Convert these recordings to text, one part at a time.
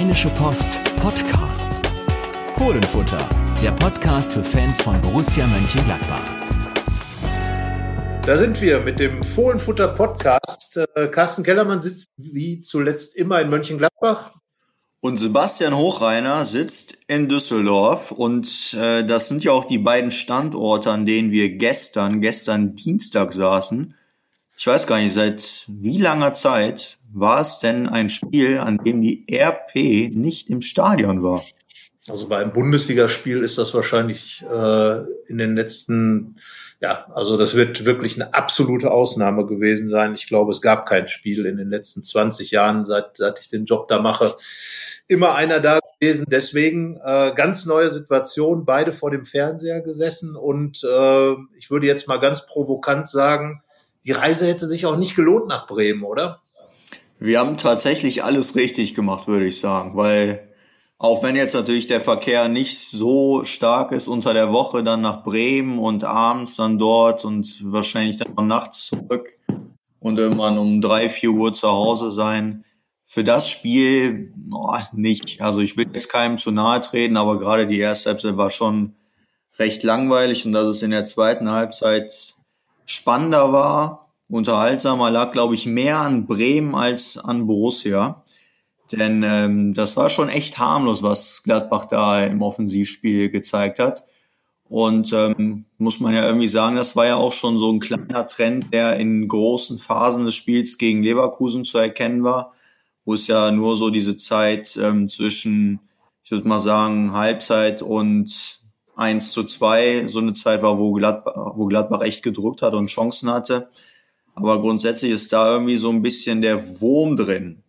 Rheinische Post Podcasts. Fohlenfutter, der Podcast für Fans von Borussia Mönchengladbach. Da sind wir mit dem Fohlenfutter Podcast. Äh, Carsten Kellermann sitzt wie zuletzt immer in Mönchengladbach. Und Sebastian Hochreiner sitzt in Düsseldorf und äh, das sind ja auch die beiden Standorte, an denen wir gestern, gestern Dienstag saßen. Ich weiß gar nicht, seit wie langer Zeit war es denn ein Spiel, an dem die RP nicht im Stadion war? Also bei einem Bundesligaspiel ist das wahrscheinlich äh, in den letzten, ja, also das wird wirklich eine absolute Ausnahme gewesen sein. Ich glaube, es gab kein Spiel in den letzten 20 Jahren, seit, seit ich den Job da mache, immer einer da gewesen. Deswegen äh, ganz neue Situation, beide vor dem Fernseher gesessen und äh, ich würde jetzt mal ganz provokant sagen, die Reise hätte sich auch nicht gelohnt nach Bremen, oder? Wir haben tatsächlich alles richtig gemacht, würde ich sagen, weil auch wenn jetzt natürlich der Verkehr nicht so stark ist unter der Woche, dann nach Bremen und abends dann dort und wahrscheinlich dann nachts zurück und irgendwann um drei, vier Uhr zu Hause sein. Für das Spiel oh, nicht. Also ich will jetzt keinem zu nahe treten, aber gerade die erste Halbzeit war schon recht langweilig und dass es in der zweiten Halbzeit spannender war, unterhaltsamer, lag, glaube ich, mehr an Bremen als an Borussia. Denn ähm, das war schon echt harmlos, was Gladbach da im Offensivspiel gezeigt hat. Und ähm, muss man ja irgendwie sagen, das war ja auch schon so ein kleiner Trend, der in großen Phasen des Spiels gegen Leverkusen zu erkennen war, wo es ja nur so diese Zeit ähm, zwischen, ich würde mal sagen, Halbzeit und 1 zu 2 so eine Zeit war, wo Gladbach, wo Gladbach echt gedrückt hat und Chancen hatte. Aber grundsätzlich ist da irgendwie so ein bisschen der Wurm drin.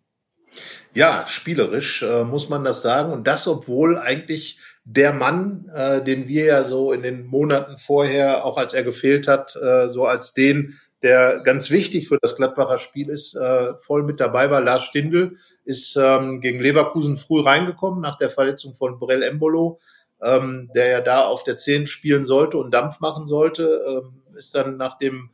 Ja, spielerisch äh, muss man das sagen. Und das, obwohl eigentlich der Mann, äh, den wir ja so in den Monaten vorher, auch als er gefehlt hat, äh, so als den, der ganz wichtig für das Gladbacher Spiel ist, äh, voll mit dabei war. Lars Stindl ist ähm, gegen Leverkusen früh reingekommen nach der Verletzung von Brell Embolo ähm, der ja da auf der 10 spielen sollte und Dampf machen sollte, ähm, ist dann nach dem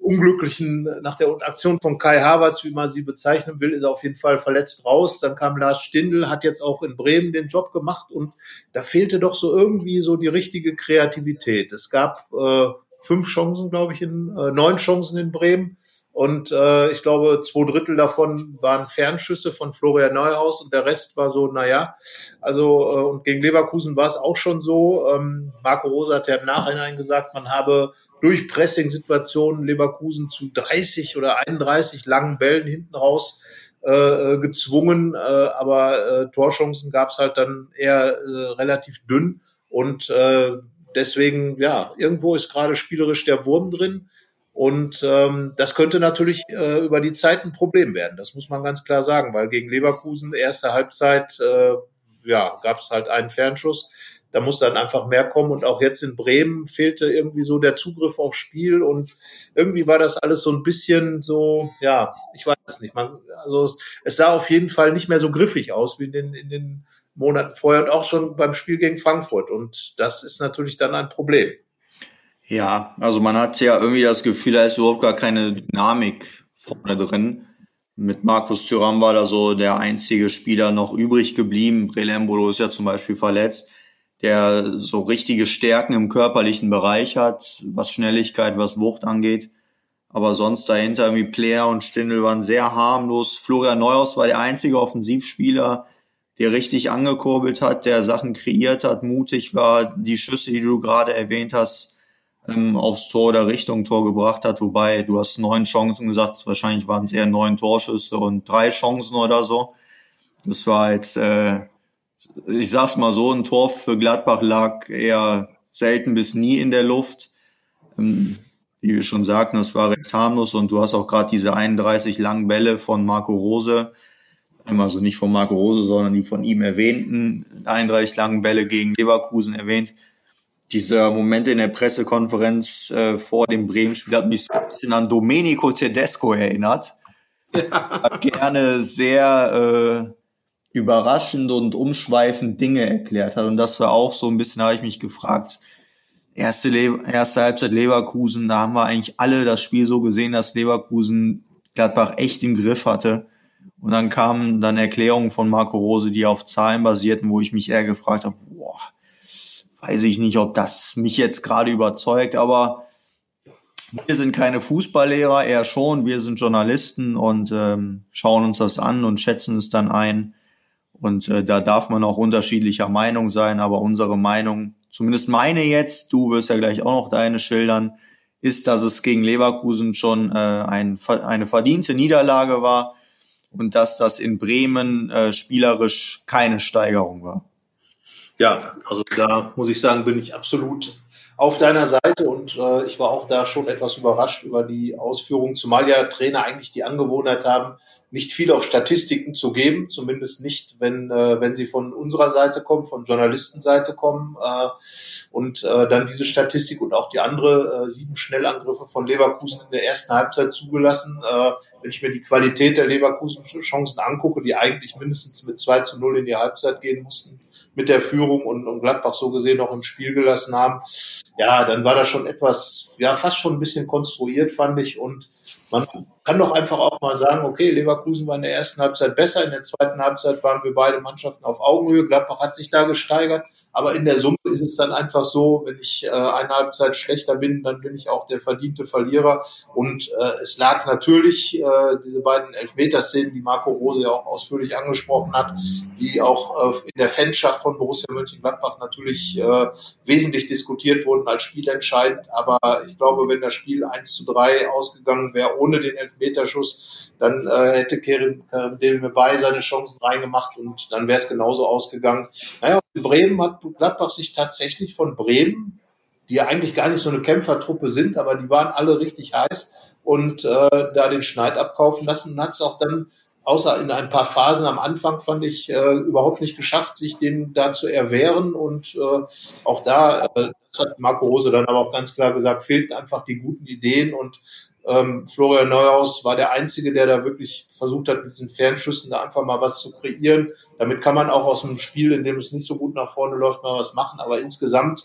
unglücklichen, nach der Aktion von Kai Havertz, wie man sie bezeichnen will, ist er auf jeden Fall verletzt raus. Dann kam Lars Stindl, hat jetzt auch in Bremen den Job gemacht und da fehlte doch so irgendwie so die richtige Kreativität. Es gab äh, fünf Chancen, glaube ich, in äh, neun Chancen in Bremen. Und äh, ich glaube, zwei Drittel davon waren Fernschüsse von Florian Neuhaus und der Rest war so, naja, also äh, und gegen Leverkusen war es auch schon so. Ähm, Marco Rosa hat ja im Nachhinein gesagt, man habe durch Pressing-Situationen Leverkusen zu 30 oder 31 langen Bällen hinten raus äh, äh, gezwungen, äh, aber äh, Torchancen gab es halt dann eher äh, relativ dünn und äh, deswegen, ja, irgendwo ist gerade spielerisch der Wurm drin. Und ähm, das könnte natürlich äh, über die Zeit ein Problem werden. Das muss man ganz klar sagen, weil gegen Leverkusen erste Halbzeit äh, ja gab es halt einen Fernschuss. Da muss dann einfach mehr kommen. Und auch jetzt in Bremen fehlte irgendwie so der Zugriff aufs Spiel. Und irgendwie war das alles so ein bisschen so, ja, ich weiß es nicht. Man, also es, es sah auf jeden Fall nicht mehr so griffig aus wie in den, in den Monaten vorher und auch schon beim Spiel gegen Frankfurt. Und das ist natürlich dann ein Problem. Ja, also man hat ja irgendwie das Gefühl, da ist überhaupt gar keine Dynamik vorne drin. Mit Markus Thuram war da so der einzige Spieler noch übrig geblieben. Brelembolo ist ja zum Beispiel verletzt, der so richtige Stärken im körperlichen Bereich hat, was Schnelligkeit, was Wucht angeht. Aber sonst dahinter irgendwie Player und Stindl waren sehr harmlos. Florian Neuhaus war der einzige Offensivspieler, der richtig angekurbelt hat, der Sachen kreiert hat, mutig war. Die Schüsse, die du gerade erwähnt hast, ähm, aufs Tor oder Richtung Tor gebracht hat. Wobei du hast neun Chancen gesagt, wahrscheinlich waren es eher neun Torschüsse und drei Chancen oder so. Das war jetzt, äh, ich sag's mal so, ein Tor für Gladbach lag eher selten bis nie in der Luft. Ähm, wie wir schon sagten, das war recht harmlos und du hast auch gerade diese 31 langen Bälle von Marco Rose, also nicht von Marco Rose, sondern die von ihm erwähnten 31 langen Bälle gegen Leverkusen erwähnt dieser Moment in der Pressekonferenz äh, vor dem Bremen-Spiel hat mich so ein bisschen an Domenico Tedesco erinnert. Ja. Hat gerne sehr äh, überraschend und umschweifend Dinge erklärt hat. Und das war auch so ein bisschen, habe ich mich gefragt, erste, Le erste Halbzeit Leverkusen, da haben wir eigentlich alle das Spiel so gesehen, dass Leverkusen Gladbach echt im Griff hatte. Und dann kamen dann Erklärungen von Marco Rose, die auf Zahlen basierten, wo ich mich eher gefragt habe, boah, weiß ich nicht, ob das mich jetzt gerade überzeugt, aber wir sind keine Fußballlehrer, eher schon. Wir sind Journalisten und ähm, schauen uns das an und schätzen es dann ein. Und äh, da darf man auch unterschiedlicher Meinung sein, aber unsere Meinung, zumindest meine jetzt, du wirst ja gleich auch noch deine schildern, ist, dass es gegen Leverkusen schon äh, ein, eine verdiente Niederlage war und dass das in Bremen äh, spielerisch keine Steigerung war. Ja, also da muss ich sagen, bin ich absolut auf deiner Seite und äh, ich war auch da schon etwas überrascht über die Ausführungen, zumal ja Trainer eigentlich die Angewohnheit haben, nicht viel auf Statistiken zu geben, zumindest nicht, wenn, äh, wenn sie von unserer Seite kommen, von Journalistenseite kommen äh, und äh, dann diese Statistik und auch die andere äh, sieben Schnellangriffe von Leverkusen in der ersten Halbzeit zugelassen. Äh, wenn ich mir die Qualität der Leverkusen-Chancen angucke, die eigentlich mindestens mit 2 zu 0 in die Halbzeit gehen mussten, mit der Führung und, und Gladbach so gesehen noch im Spiel gelassen haben, ja, dann war das schon etwas, ja, fast schon ein bisschen konstruiert, fand ich. Und man kann doch einfach auch mal sagen, okay, Leverkusen war in der ersten Halbzeit besser, in der zweiten Halbzeit waren wir beide Mannschaften auf Augenhöhe, Gladbach hat sich da gesteigert, aber in der Summe ist es dann einfach so, wenn ich äh, eine Halbzeit schlechter bin, dann bin ich auch der verdiente Verlierer und äh, es lag natürlich äh, diese beiden Elfmeterszenen, die Marco Rose ja auch ausführlich angesprochen hat, die auch äh, in der Fanschaft von Borussia Mönchengladbach natürlich äh, wesentlich diskutiert wurden als spielentscheidend, aber ich glaube, wenn das Spiel 1 zu 3 ausgegangen wäre ohne den Elfmeter, Elfmeterschuss, dann äh, hätte Kerim Demirbay seine Chancen reingemacht und dann wäre es genauso ausgegangen. Naja, Bremen hat Gladbach sich tatsächlich von Bremen, die ja eigentlich gar nicht so eine Kämpfertruppe sind, aber die waren alle richtig heiß und äh, da den Schneid abkaufen lassen und hat es auch dann außer in ein paar Phasen am Anfang fand ich äh, überhaupt nicht geschafft, sich dem da zu erwehren. Und äh, auch da, äh, das hat Marco Rose dann aber auch ganz klar gesagt, fehlten einfach die guten Ideen und ähm, Florian Neuhaus war der Einzige, der da wirklich versucht hat, mit diesen Fernschüssen da einfach mal was zu kreieren. Damit kann man auch aus einem Spiel, in dem es nicht so gut nach vorne läuft, mal was machen. Aber insgesamt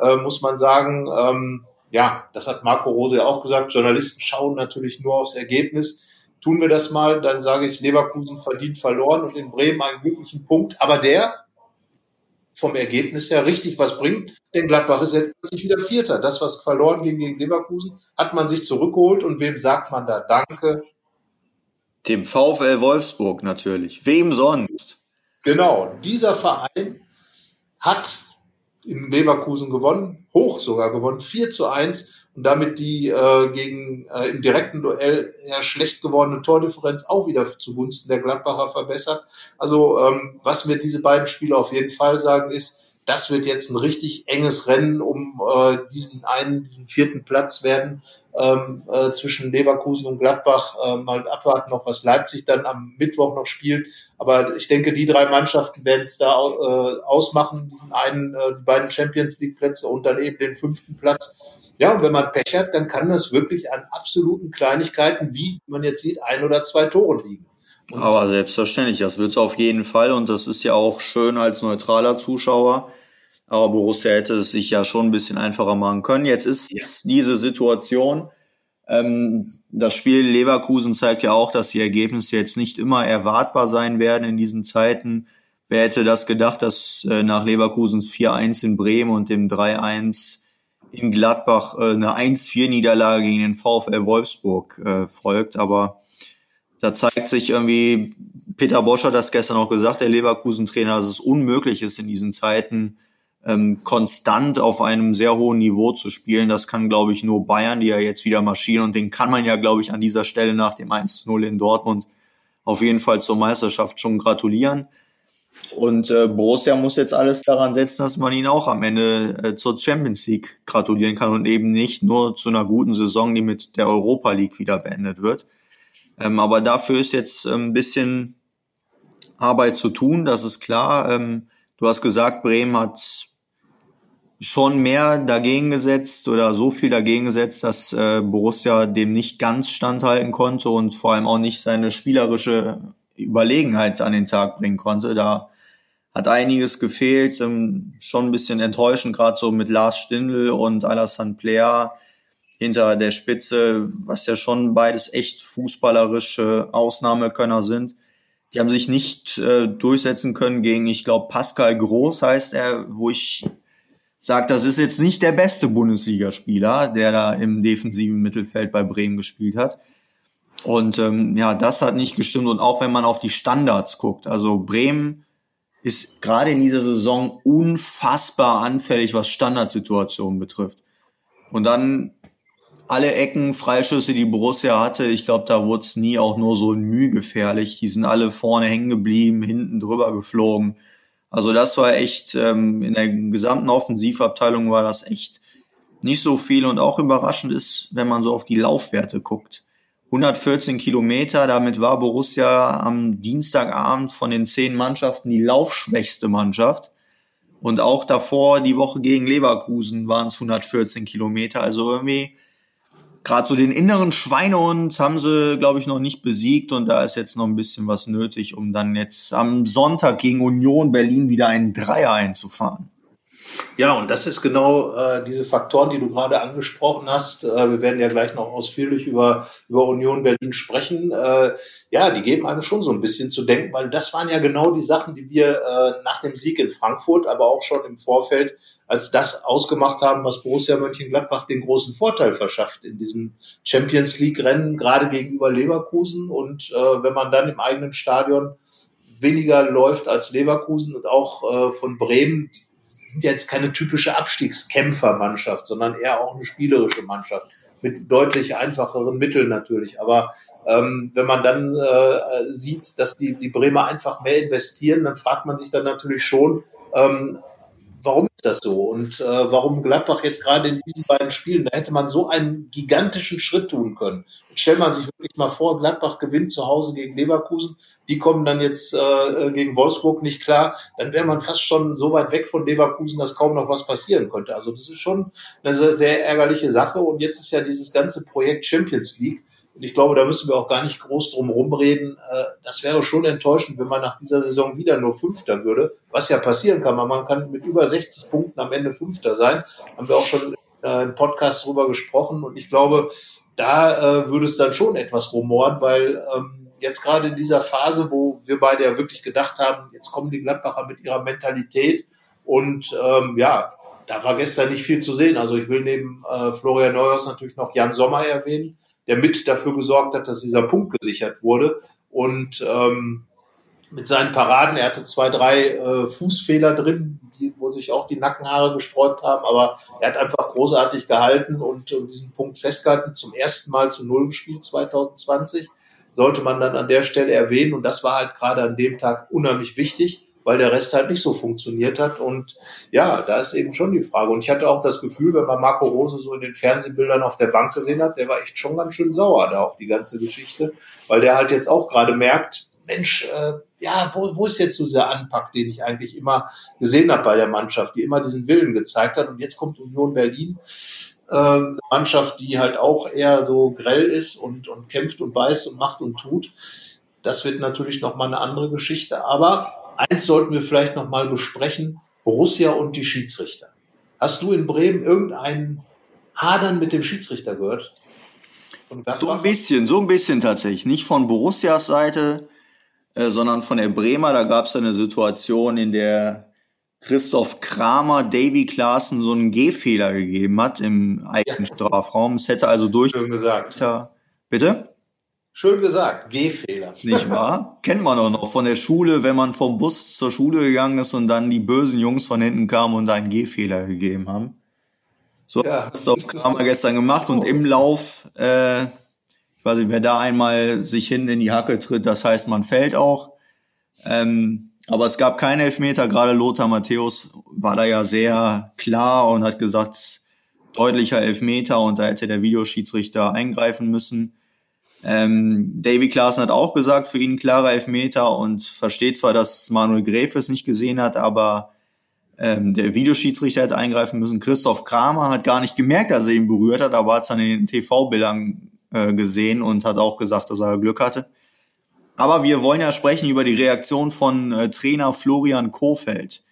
äh, muss man sagen, ähm, ja, das hat Marco Rose ja auch gesagt, Journalisten schauen natürlich nur aufs Ergebnis. Tun wir das mal, dann sage ich, Leverkusen verdient verloren und in Bremen einen glücklichen Punkt. Aber der vom Ergebnis her richtig was bringt. Denn Gladbach ist jetzt plötzlich wieder Vierter. Das, was verloren ging gegen Leverkusen, hat man sich zurückgeholt. Und wem sagt man da Danke? Dem VfL Wolfsburg natürlich. Wem sonst? Genau. Dieser Verein hat in Leverkusen gewonnen, hoch sogar gewonnen, 4 zu 1 und damit die äh, gegen äh, im direkten Duell eher schlecht gewordene Tordifferenz auch wieder zugunsten der Gladbacher verbessert. Also ähm, was mir diese beiden Spiele auf jeden Fall sagen ist, das wird jetzt ein richtig enges Rennen um äh, diesen einen, diesen vierten Platz werden ähm, äh, zwischen Leverkusen und Gladbach. Äh, mal abwarten noch, was Leipzig dann am Mittwoch noch spielt. Aber ich denke, die drei Mannschaften werden es da äh, ausmachen, diesen einen, äh, die beiden Champions League Plätze und dann eben den fünften Platz. Ja, und wenn man Pech hat, dann kann das wirklich an absoluten Kleinigkeiten, wie man jetzt sieht, ein oder zwei Tore liegen. Und Aber selbstverständlich, das wird es auf jeden Fall und das ist ja auch schön als neutraler Zuschauer aber Borussia hätte es sich ja schon ein bisschen einfacher machen können. Jetzt ist ja. diese Situation. Ähm, das Spiel Leverkusen zeigt ja auch, dass die Ergebnisse jetzt nicht immer erwartbar sein werden in diesen Zeiten. Wer hätte das gedacht, dass äh, nach Leverkusens 4-1 in Bremen und dem 3-1 in Gladbach äh, eine 1-4-Niederlage gegen den VfL Wolfsburg äh, folgt. Aber da zeigt sich irgendwie, Peter Bosch hat das gestern auch gesagt, der Leverkusen-Trainer, dass es unmöglich ist in diesen Zeiten, ähm, konstant auf einem sehr hohen Niveau zu spielen. Das kann, glaube ich, nur Bayern, die ja jetzt wieder marschieren. Und den kann man ja, glaube ich, an dieser Stelle nach dem 1-0 in Dortmund auf jeden Fall zur Meisterschaft schon gratulieren. Und äh, Borussia muss jetzt alles daran setzen, dass man ihn auch am Ende äh, zur Champions League gratulieren kann und eben nicht nur zu einer guten Saison, die mit der Europa League wieder beendet wird. Ähm, aber dafür ist jetzt ein bisschen Arbeit zu tun, das ist klar. Ähm, du hast gesagt, Bremen hat schon mehr dagegen gesetzt oder so viel dagegen gesetzt, dass äh, Borussia dem nicht ganz standhalten konnte und vor allem auch nicht seine spielerische Überlegenheit an den Tag bringen konnte. Da hat einiges gefehlt, ähm, schon ein bisschen enttäuschend, gerade so mit Lars Stindl und Alassane Plea hinter der Spitze, was ja schon beides echt fußballerische Ausnahmekönner sind. Die haben sich nicht äh, durchsetzen können gegen, ich glaube, Pascal Groß heißt er, wo ich sage, das ist jetzt nicht der beste Bundesligaspieler, der da im defensiven Mittelfeld bei Bremen gespielt hat. Und ähm, ja, das hat nicht gestimmt. Und auch wenn man auf die Standards guckt, also Bremen ist gerade in dieser Saison unfassbar anfällig, was Standardsituationen betrifft. Und dann alle Ecken, Freischüsse, die Borussia hatte, ich glaube, da wurde es nie auch nur so ein gefährlich. Die sind alle vorne hängen geblieben, hinten drüber geflogen. Also das war echt, ähm, in der gesamten Offensivabteilung war das echt nicht so viel und auch überraschend ist, wenn man so auf die Laufwerte guckt. 114 Kilometer, damit war Borussia am Dienstagabend von den zehn Mannschaften die laufschwächste Mannschaft. Und auch davor, die Woche gegen Leverkusen, waren es 114 Kilometer. Also irgendwie gerade so den inneren Schweinehund haben sie, glaube ich, noch nicht besiegt und da ist jetzt noch ein bisschen was nötig, um dann jetzt am Sonntag gegen Union Berlin wieder einen Dreier einzufahren. Ja, und das ist genau äh, diese Faktoren, die du gerade angesprochen hast. Äh, wir werden ja gleich noch ausführlich über, über Union Berlin sprechen. Äh, ja, die geben einem schon so ein bisschen zu denken, weil das waren ja genau die Sachen, die wir äh, nach dem Sieg in Frankfurt, aber auch schon im Vorfeld als das ausgemacht haben, was Borussia Mönchengladbach den großen Vorteil verschafft in diesem Champions League Rennen, gerade gegenüber Leverkusen. Und äh, wenn man dann im eigenen Stadion weniger läuft als Leverkusen und auch äh, von Bremen, sind ja jetzt keine typische Abstiegskämpfermannschaft, sondern eher auch eine spielerische Mannschaft mit deutlich einfacheren Mitteln natürlich. Aber ähm, wenn man dann äh, sieht, dass die, die Bremer einfach mehr investieren, dann fragt man sich dann natürlich schon, ähm, warum ist das so? Und äh, warum Gladbach jetzt gerade in diesen beiden Spielen, da hätte man so einen gigantischen Schritt tun können. Jetzt stellt man sich wirklich mal vor, Gladbach gewinnt zu Hause gegen Leverkusen, die kommen dann jetzt äh, gegen Wolfsburg nicht klar, dann wäre man fast schon so weit weg von Leverkusen, dass kaum noch was passieren könnte. Also das ist schon eine sehr, sehr ärgerliche Sache. Und jetzt ist ja dieses ganze Projekt Champions League und ich glaube, da müssen wir auch gar nicht groß drum rumreden. Äh, das wäre schon enttäuschend, wenn man nach dieser Saison wieder nur Fünfter würde, was ja passieren kann. Man kann mit über 60 Punkten am Ende Fünfter sein. Haben wir auch schon äh, im Podcast drüber gesprochen. Und ich glaube, da äh, würde es dann schon etwas rumoren, weil ähm, jetzt gerade in dieser Phase, wo wir beide ja wirklich gedacht haben, jetzt kommen die Gladbacher mit ihrer Mentalität und ähm, ja, da war gestern nicht viel zu sehen. Also ich will neben Florian Neuhaus natürlich noch Jan Sommer erwähnen, der mit dafür gesorgt hat, dass dieser Punkt gesichert wurde. Und ähm, mit seinen Paraden, er hatte zwei, drei äh, Fußfehler drin, die, wo sich auch die Nackenhaare gesträubt haben, aber er hat einfach großartig gehalten und, und diesen Punkt festgehalten. Zum ersten Mal zu Null gespielt 2020 sollte man dann an der Stelle erwähnen und das war halt gerade an dem Tag unheimlich wichtig weil der Rest halt nicht so funktioniert hat. Und ja, da ist eben schon die Frage. Und ich hatte auch das Gefühl, wenn man Marco Rose so in den Fernsehbildern auf der Bank gesehen hat, der war echt schon ganz schön sauer da auf die ganze Geschichte, weil der halt jetzt auch gerade merkt, Mensch, äh, ja, wo, wo ist jetzt so dieser Anpack, den ich eigentlich immer gesehen habe bei der Mannschaft, die immer diesen Willen gezeigt hat. Und jetzt kommt Union Berlin, äh, Mannschaft, die halt auch eher so grell ist und, und kämpft und beißt und macht und tut. Das wird natürlich nochmal eine andere Geschichte. Aber eins sollten wir vielleicht noch mal besprechen, Borussia und die Schiedsrichter. Hast du in Bremen irgendeinen Hadern mit dem Schiedsrichter gehört? So ein bisschen, so ein bisschen tatsächlich. Nicht von Borussias Seite, äh, sondern von der Bremer. Da gab es eine Situation, in der Christoph Kramer Davy Klaassen so einen Gehfehler gegeben hat im eigenen ja. Strafraum. Es hätte also durch. Schön gesagt. Bitte? Schön gesagt, Gehfehler. Nicht wahr? Kennt man auch noch von der Schule, wenn man vom Bus zur Schule gegangen ist und dann die bösen Jungs von hinten kamen und einen Gehfehler gegeben haben. So ja, das Kramer gestern gemacht und im Lauf, äh, ich weiß nicht, wer da einmal sich hinten in die Hacke tritt, das heißt, man fällt auch. Ähm, aber es gab keine Elfmeter, gerade Lothar Matthäus war da ja sehr klar und hat gesagt, deutlicher Elfmeter und da hätte der Videoschiedsrichter eingreifen müssen. Ähm, Davy Klaassen hat auch gesagt, für ihn klarer Elfmeter und versteht zwar, dass Manuel Gräfe es nicht gesehen hat, aber ähm, der Videoschiedsrichter hätte eingreifen müssen. Christoph Kramer hat gar nicht gemerkt, dass er ihn berührt hat, aber hat es an den TV-Bildern äh, gesehen und hat auch gesagt, dass er Glück hatte. Aber wir wollen ja sprechen über die Reaktion von äh, Trainer Florian Kofeld.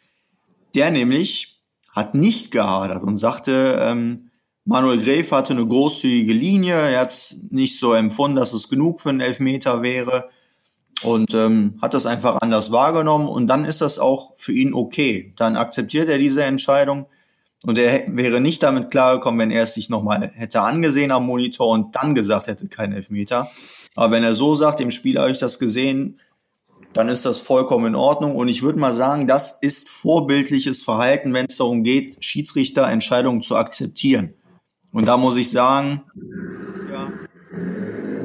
Der nämlich hat nicht gehadert und sagte, ähm, Manuel Gräf hatte eine großzügige Linie. Er hat nicht so empfunden, dass es genug für einen Elfmeter wäre. und ähm, hat das einfach anders wahrgenommen und dann ist das auch für ihn okay. Dann akzeptiert er diese Entscheidung und er wäre nicht damit klargekommen, wenn er es sich nochmal hätte angesehen am Monitor und dann gesagt hätte, kein Elfmeter. Aber wenn er so sagt, im Spiel habe ich das gesehen, dann ist das vollkommen in Ordnung. Und ich würde mal sagen, das ist vorbildliches Verhalten, wenn es darum geht, Schiedsrichterentscheidungen zu akzeptieren. Und da muss ich sagen, ja,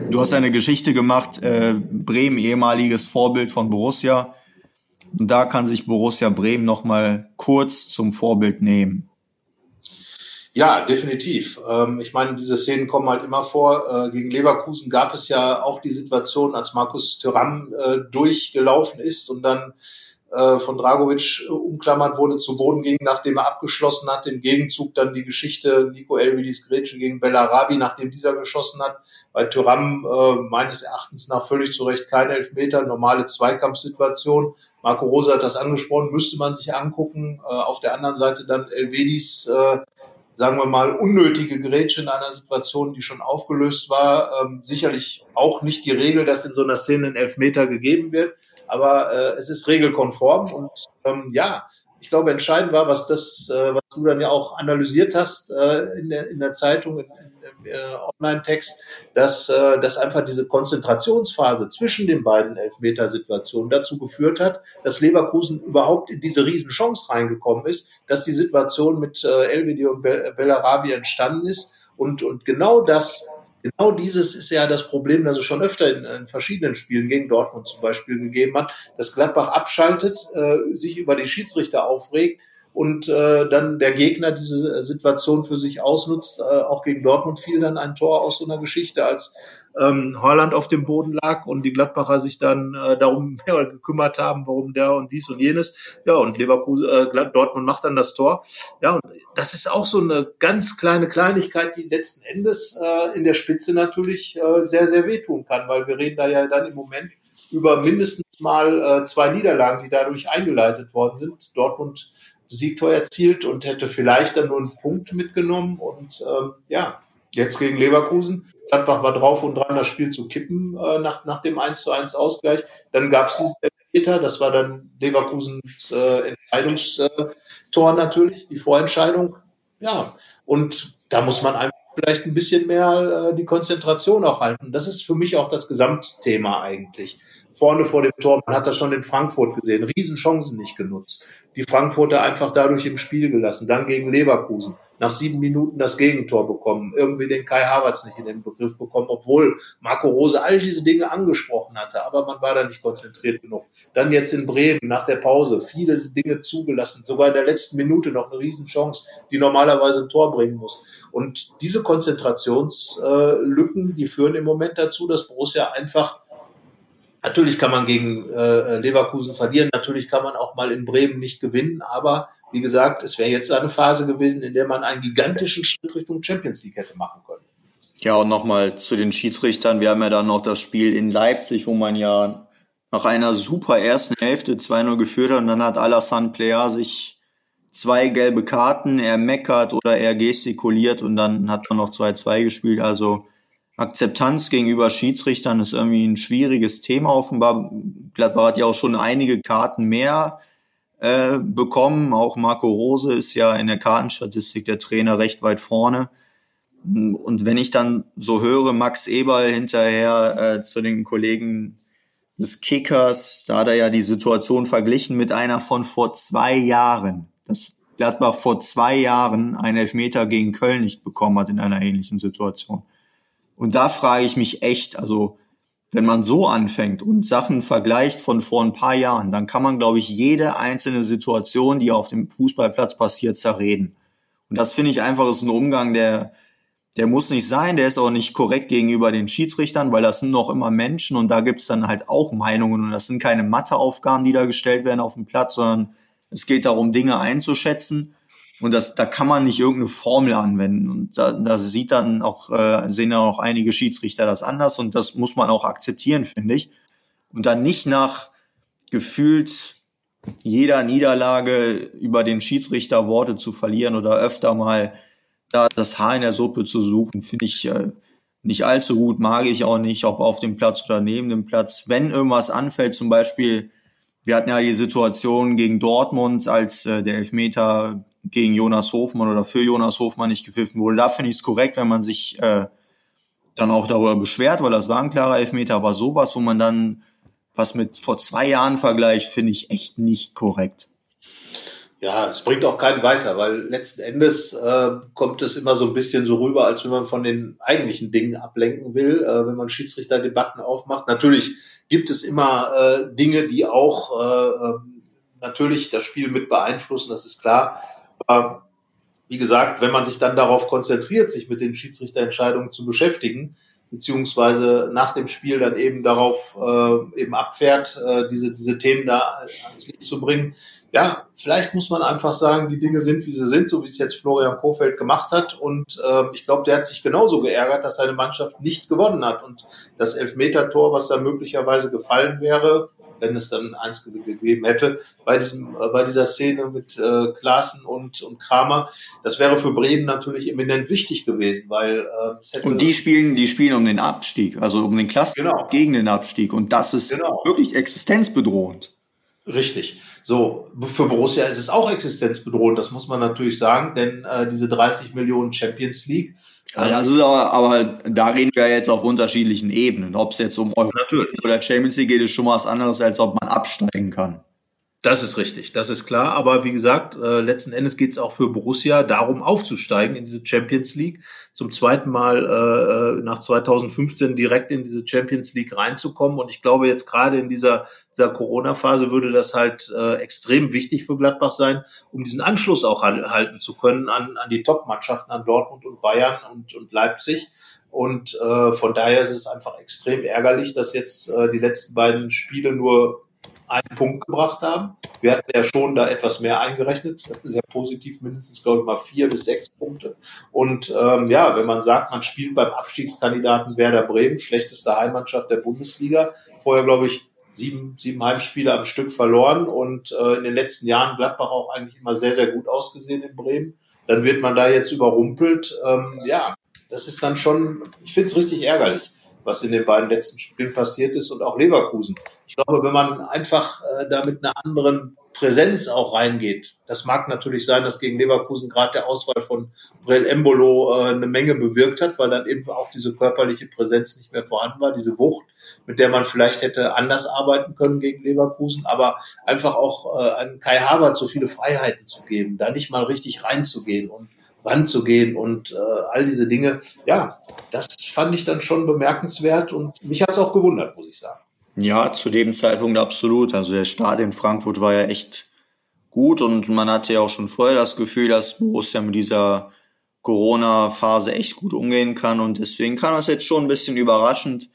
du hast eine Geschichte gemacht, äh, Bremen, ehemaliges Vorbild von Borussia. Und da kann sich Borussia Bremen nochmal kurz zum Vorbild nehmen. Ja, definitiv. Ähm, ich meine, diese Szenen kommen halt immer vor. Äh, gegen Leverkusen gab es ja auch die Situation, als Markus Thuram äh, durchgelaufen ist und dann äh, von Dragovic umklammert wurde, zu Boden ging, nachdem er abgeschlossen hat. Im Gegenzug dann die Geschichte Nico Elvidis Grätsche gegen Bellarabi, nachdem dieser geschossen hat, weil Thuram äh, meines Erachtens nach völlig zu Recht kein Elfmeter, normale Zweikampfsituation. Marco Rosa hat das angesprochen, müsste man sich angucken. Äh, auf der anderen Seite dann Elvedis äh, sagen wir mal, unnötige Grätsche in einer Situation, die schon aufgelöst war. Ähm, sicherlich auch nicht die Regel, dass in so einer Szene ein Elfmeter gegeben wird, aber äh, es ist regelkonform und ähm, ja, ich glaube, entscheidend war, was das, äh, was du dann ja auch analysiert hast äh, in, der, in der Zeitung, in, Online-Text, dass, äh, dass einfach diese Konzentrationsphase zwischen den beiden Elfmetersituationen dazu geführt hat, dass Leverkusen überhaupt in diese Riesenchance reingekommen ist, dass die Situation mit äh, Elvedi und Be Bellarabi entstanden ist. Und, und genau das Genau dieses ist ja das Problem, das es schon öfter in, in, verschiedenen Spielen gegen Dortmund zum Beispiel gegeben hat, dass Gladbach abschaltet, äh, sich über die Schiedsrichter aufregt und äh, dann der Gegner diese Situation für sich ausnutzt. Äh, auch gegen Dortmund fiel dann ein Tor aus so einer Geschichte, als ähm, Holland auf dem Boden lag und die Gladbacher sich dann äh, darum ja, gekümmert haben, warum der und dies und jenes. Ja, und Leverkusen, äh, Dortmund macht dann das Tor. Ja, und das ist auch so eine ganz kleine Kleinigkeit, die letzten Endes äh, in der Spitze natürlich äh, sehr, sehr wehtun kann, weil wir reden da ja dann im Moment über mindestens mal äh, zwei Niederlagen, die dadurch eingeleitet worden sind. Dortmund Siegtor erzielt und hätte vielleicht dann nur einen Punkt mitgenommen. Und ähm, ja, jetzt gegen Leverkusen. Gladbach war drauf und dran, das Spiel zu kippen äh, nach, nach dem 1 zu 1 Ausgleich. Dann gab es diesen Elfmeter, das war dann Leverkusens äh, Entscheidungstor natürlich, die Vorentscheidung. Ja, und da muss man einfach vielleicht ein bisschen mehr äh, die Konzentration auch halten. Das ist für mich auch das Gesamtthema eigentlich vorne vor dem Tor. Man hat das schon in Frankfurt gesehen. Riesenchancen nicht genutzt. Die Frankfurter einfach dadurch im Spiel gelassen. Dann gegen Leverkusen. Nach sieben Minuten das Gegentor bekommen. Irgendwie den Kai Havertz nicht in den Begriff bekommen, obwohl Marco Rose all diese Dinge angesprochen hatte. Aber man war da nicht konzentriert genug. Dann jetzt in Bremen nach der Pause viele Dinge zugelassen. Sogar in der letzten Minute noch eine Riesenchance, die normalerweise ein Tor bringen muss. Und diese Konzentrationslücken, die führen im Moment dazu, dass Borussia einfach Natürlich kann man gegen äh, Leverkusen verlieren, natürlich kann man auch mal in Bremen nicht gewinnen, aber wie gesagt, es wäre jetzt eine Phase gewesen, in der man einen gigantischen Schritt Richtung Champions League hätte machen können. Ja, und nochmal zu den Schiedsrichtern. Wir haben ja dann noch das Spiel in Leipzig, wo man ja nach einer super ersten Hälfte 2-0 geführt hat und dann hat Alassane Plea sich zwei gelbe Karten, er meckert oder er gestikuliert und dann hat man noch 2-2 gespielt. Also Akzeptanz gegenüber Schiedsrichtern ist irgendwie ein schwieriges Thema offenbar. Gladbach hat ja auch schon einige Karten mehr äh, bekommen. Auch Marco Rose ist ja in der Kartenstatistik der Trainer recht weit vorne. Und wenn ich dann so höre, Max Eberl hinterher äh, zu den Kollegen des Kickers, da hat er ja die Situation verglichen mit einer von vor zwei Jahren. Dass Gladbach vor zwei Jahren einen Elfmeter gegen Köln nicht bekommen hat in einer ähnlichen Situation. Und da frage ich mich echt, also wenn man so anfängt und Sachen vergleicht von vor ein paar Jahren, dann kann man, glaube ich, jede einzelne Situation, die auf dem Fußballplatz passiert, zerreden. Und das finde ich einfach ist ein Umgang, der, der muss nicht sein, der ist auch nicht korrekt gegenüber den Schiedsrichtern, weil das sind noch immer Menschen und da gibt es dann halt auch Meinungen und das sind keine Matheaufgaben, die da gestellt werden auf dem Platz, sondern es geht darum, Dinge einzuschätzen und das, da kann man nicht irgendeine Formel anwenden. Und da, da sieht dann auch, äh, sehen dann auch einige Schiedsrichter das anders und das muss man auch akzeptieren, finde ich. Und dann nicht nach gefühlt jeder Niederlage über den Schiedsrichter Worte zu verlieren oder öfter mal da das Haar in der Suppe zu suchen, finde ich, äh, nicht allzu gut, mag ich auch nicht, ob auf dem Platz oder neben dem Platz. Wenn irgendwas anfällt, zum Beispiel, wir hatten ja die Situation gegen Dortmund, als äh, der Elfmeter gegen Jonas Hofmann oder für Jonas Hofmann nicht gepfiffen wurde. Da finde ich es korrekt, wenn man sich äh, dann auch darüber beschwert, weil das war ein klarer Elfmeter, aber sowas, wo man dann was mit vor zwei Jahren vergleicht, finde ich echt nicht korrekt. Ja, es bringt auch keinen weiter, weil letzten Endes äh, kommt es immer so ein bisschen so rüber, als wenn man von den eigentlichen Dingen ablenken will, äh, wenn man Schiedsrichterdebatten aufmacht. Natürlich gibt es immer äh, Dinge, die auch äh, ähm, natürlich das Spiel mit beeinflussen, das ist klar. Aber wie gesagt, wenn man sich dann darauf konzentriert, sich mit den Schiedsrichterentscheidungen zu beschäftigen, beziehungsweise nach dem Spiel dann eben darauf äh, eben abfährt, äh, diese, diese Themen da ans Licht zu bringen. Ja, vielleicht muss man einfach sagen, die Dinge sind, wie sie sind, so wie es jetzt Florian Kofeld gemacht hat. Und äh, ich glaube, der hat sich genauso geärgert, dass seine Mannschaft nicht gewonnen hat. Und das Elfmeter-Tor, was da möglicherweise gefallen wäre, wenn es dann eins gegeben hätte, bei diesem, äh, bei dieser Szene mit äh, Klaassen und, und Kramer. Das wäre für Bremen natürlich eminent wichtig gewesen, weil äh, es hätte Und die spielen, die spielen um den Abstieg, also um den Klassen genau. gegen den Abstieg. Und das ist genau. wirklich existenzbedrohend. Richtig. So, für Borussia ist es auch existenzbedrohend, das muss man natürlich sagen, denn äh, diese 30 Millionen Champions League, ja, das ist aber, aber da reden wir jetzt auf unterschiedlichen Ebenen. Ob es jetzt um Euro oder Champions League geht, ist schon mal was anderes, als ob man absteigen kann. Das ist richtig, das ist klar. Aber wie gesagt, äh, letzten Endes geht es auch für Borussia darum, aufzusteigen in diese Champions League. Zum zweiten Mal äh, äh nach 2015 direkt in diese Champions League reinzukommen. Und ich glaube, jetzt gerade in dieser, dieser Corona-Phase würde das halt äh, extrem wichtig für Gladbach sein, um diesen Anschluss auch halten zu können an, an die Top-Mannschaften, an Dortmund und Bayern und, und Leipzig. Und äh, von daher ist es einfach extrem ärgerlich, dass jetzt äh, die letzten beiden Spiele nur einen Punkt gebracht haben. Wir hatten ja schon da etwas mehr eingerechnet, sehr positiv, mindestens, glaube ich, mal vier bis sechs Punkte. Und ähm, ja, wenn man sagt, man spielt beim Abstiegskandidaten Werder Bremen, schlechteste Heimmannschaft der Bundesliga, vorher, glaube ich, sieben, sieben Heimspiele am Stück verloren und äh, in den letzten Jahren Gladbach auch eigentlich immer sehr, sehr gut ausgesehen in Bremen. Dann wird man da jetzt überrumpelt. Ähm, ja, das ist dann schon, ich finde es richtig ärgerlich was in den beiden letzten Spielen passiert ist und auch Leverkusen. Ich glaube, wenn man einfach äh, da mit einer anderen Präsenz auch reingeht, das mag natürlich sein, dass gegen Leverkusen gerade der Auswahl von Brel Embolo äh, eine Menge bewirkt hat, weil dann eben auch diese körperliche Präsenz nicht mehr vorhanden war, diese Wucht, mit der man vielleicht hätte anders arbeiten können gegen Leverkusen, aber einfach auch äh, an Kai Havertz so viele Freiheiten zu geben, da nicht mal richtig reinzugehen und ranzugehen und äh, all diese Dinge. Ja, das fand ich dann schon bemerkenswert und mich hat es auch gewundert, muss ich sagen. Ja, zu dem Zeitpunkt absolut. Also der Start in Frankfurt war ja echt gut und man hatte ja auch schon vorher das Gefühl, dass Borussia mit dieser Corona-Phase echt gut umgehen kann und deswegen kann das jetzt schon ein bisschen überraschend.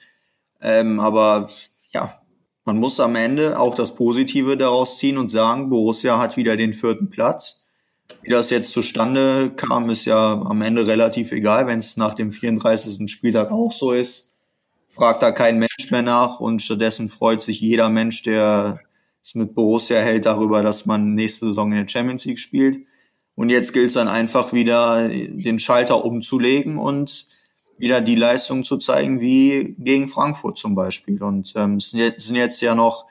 Ähm, aber ja, man muss am Ende auch das Positive daraus ziehen und sagen, Borussia hat wieder den vierten Platz. Wie das jetzt zustande kam, ist ja am Ende relativ egal, wenn es nach dem 34. Spieltag auch so ist. Fragt da kein Mensch mehr nach und stattdessen freut sich jeder Mensch, der es mit Borussia hält, darüber, dass man nächste Saison in der Champions League spielt. Und jetzt gilt es dann einfach wieder, den Schalter umzulegen und wieder die Leistung zu zeigen, wie gegen Frankfurt zum Beispiel. Und ähm, es sind jetzt ja noch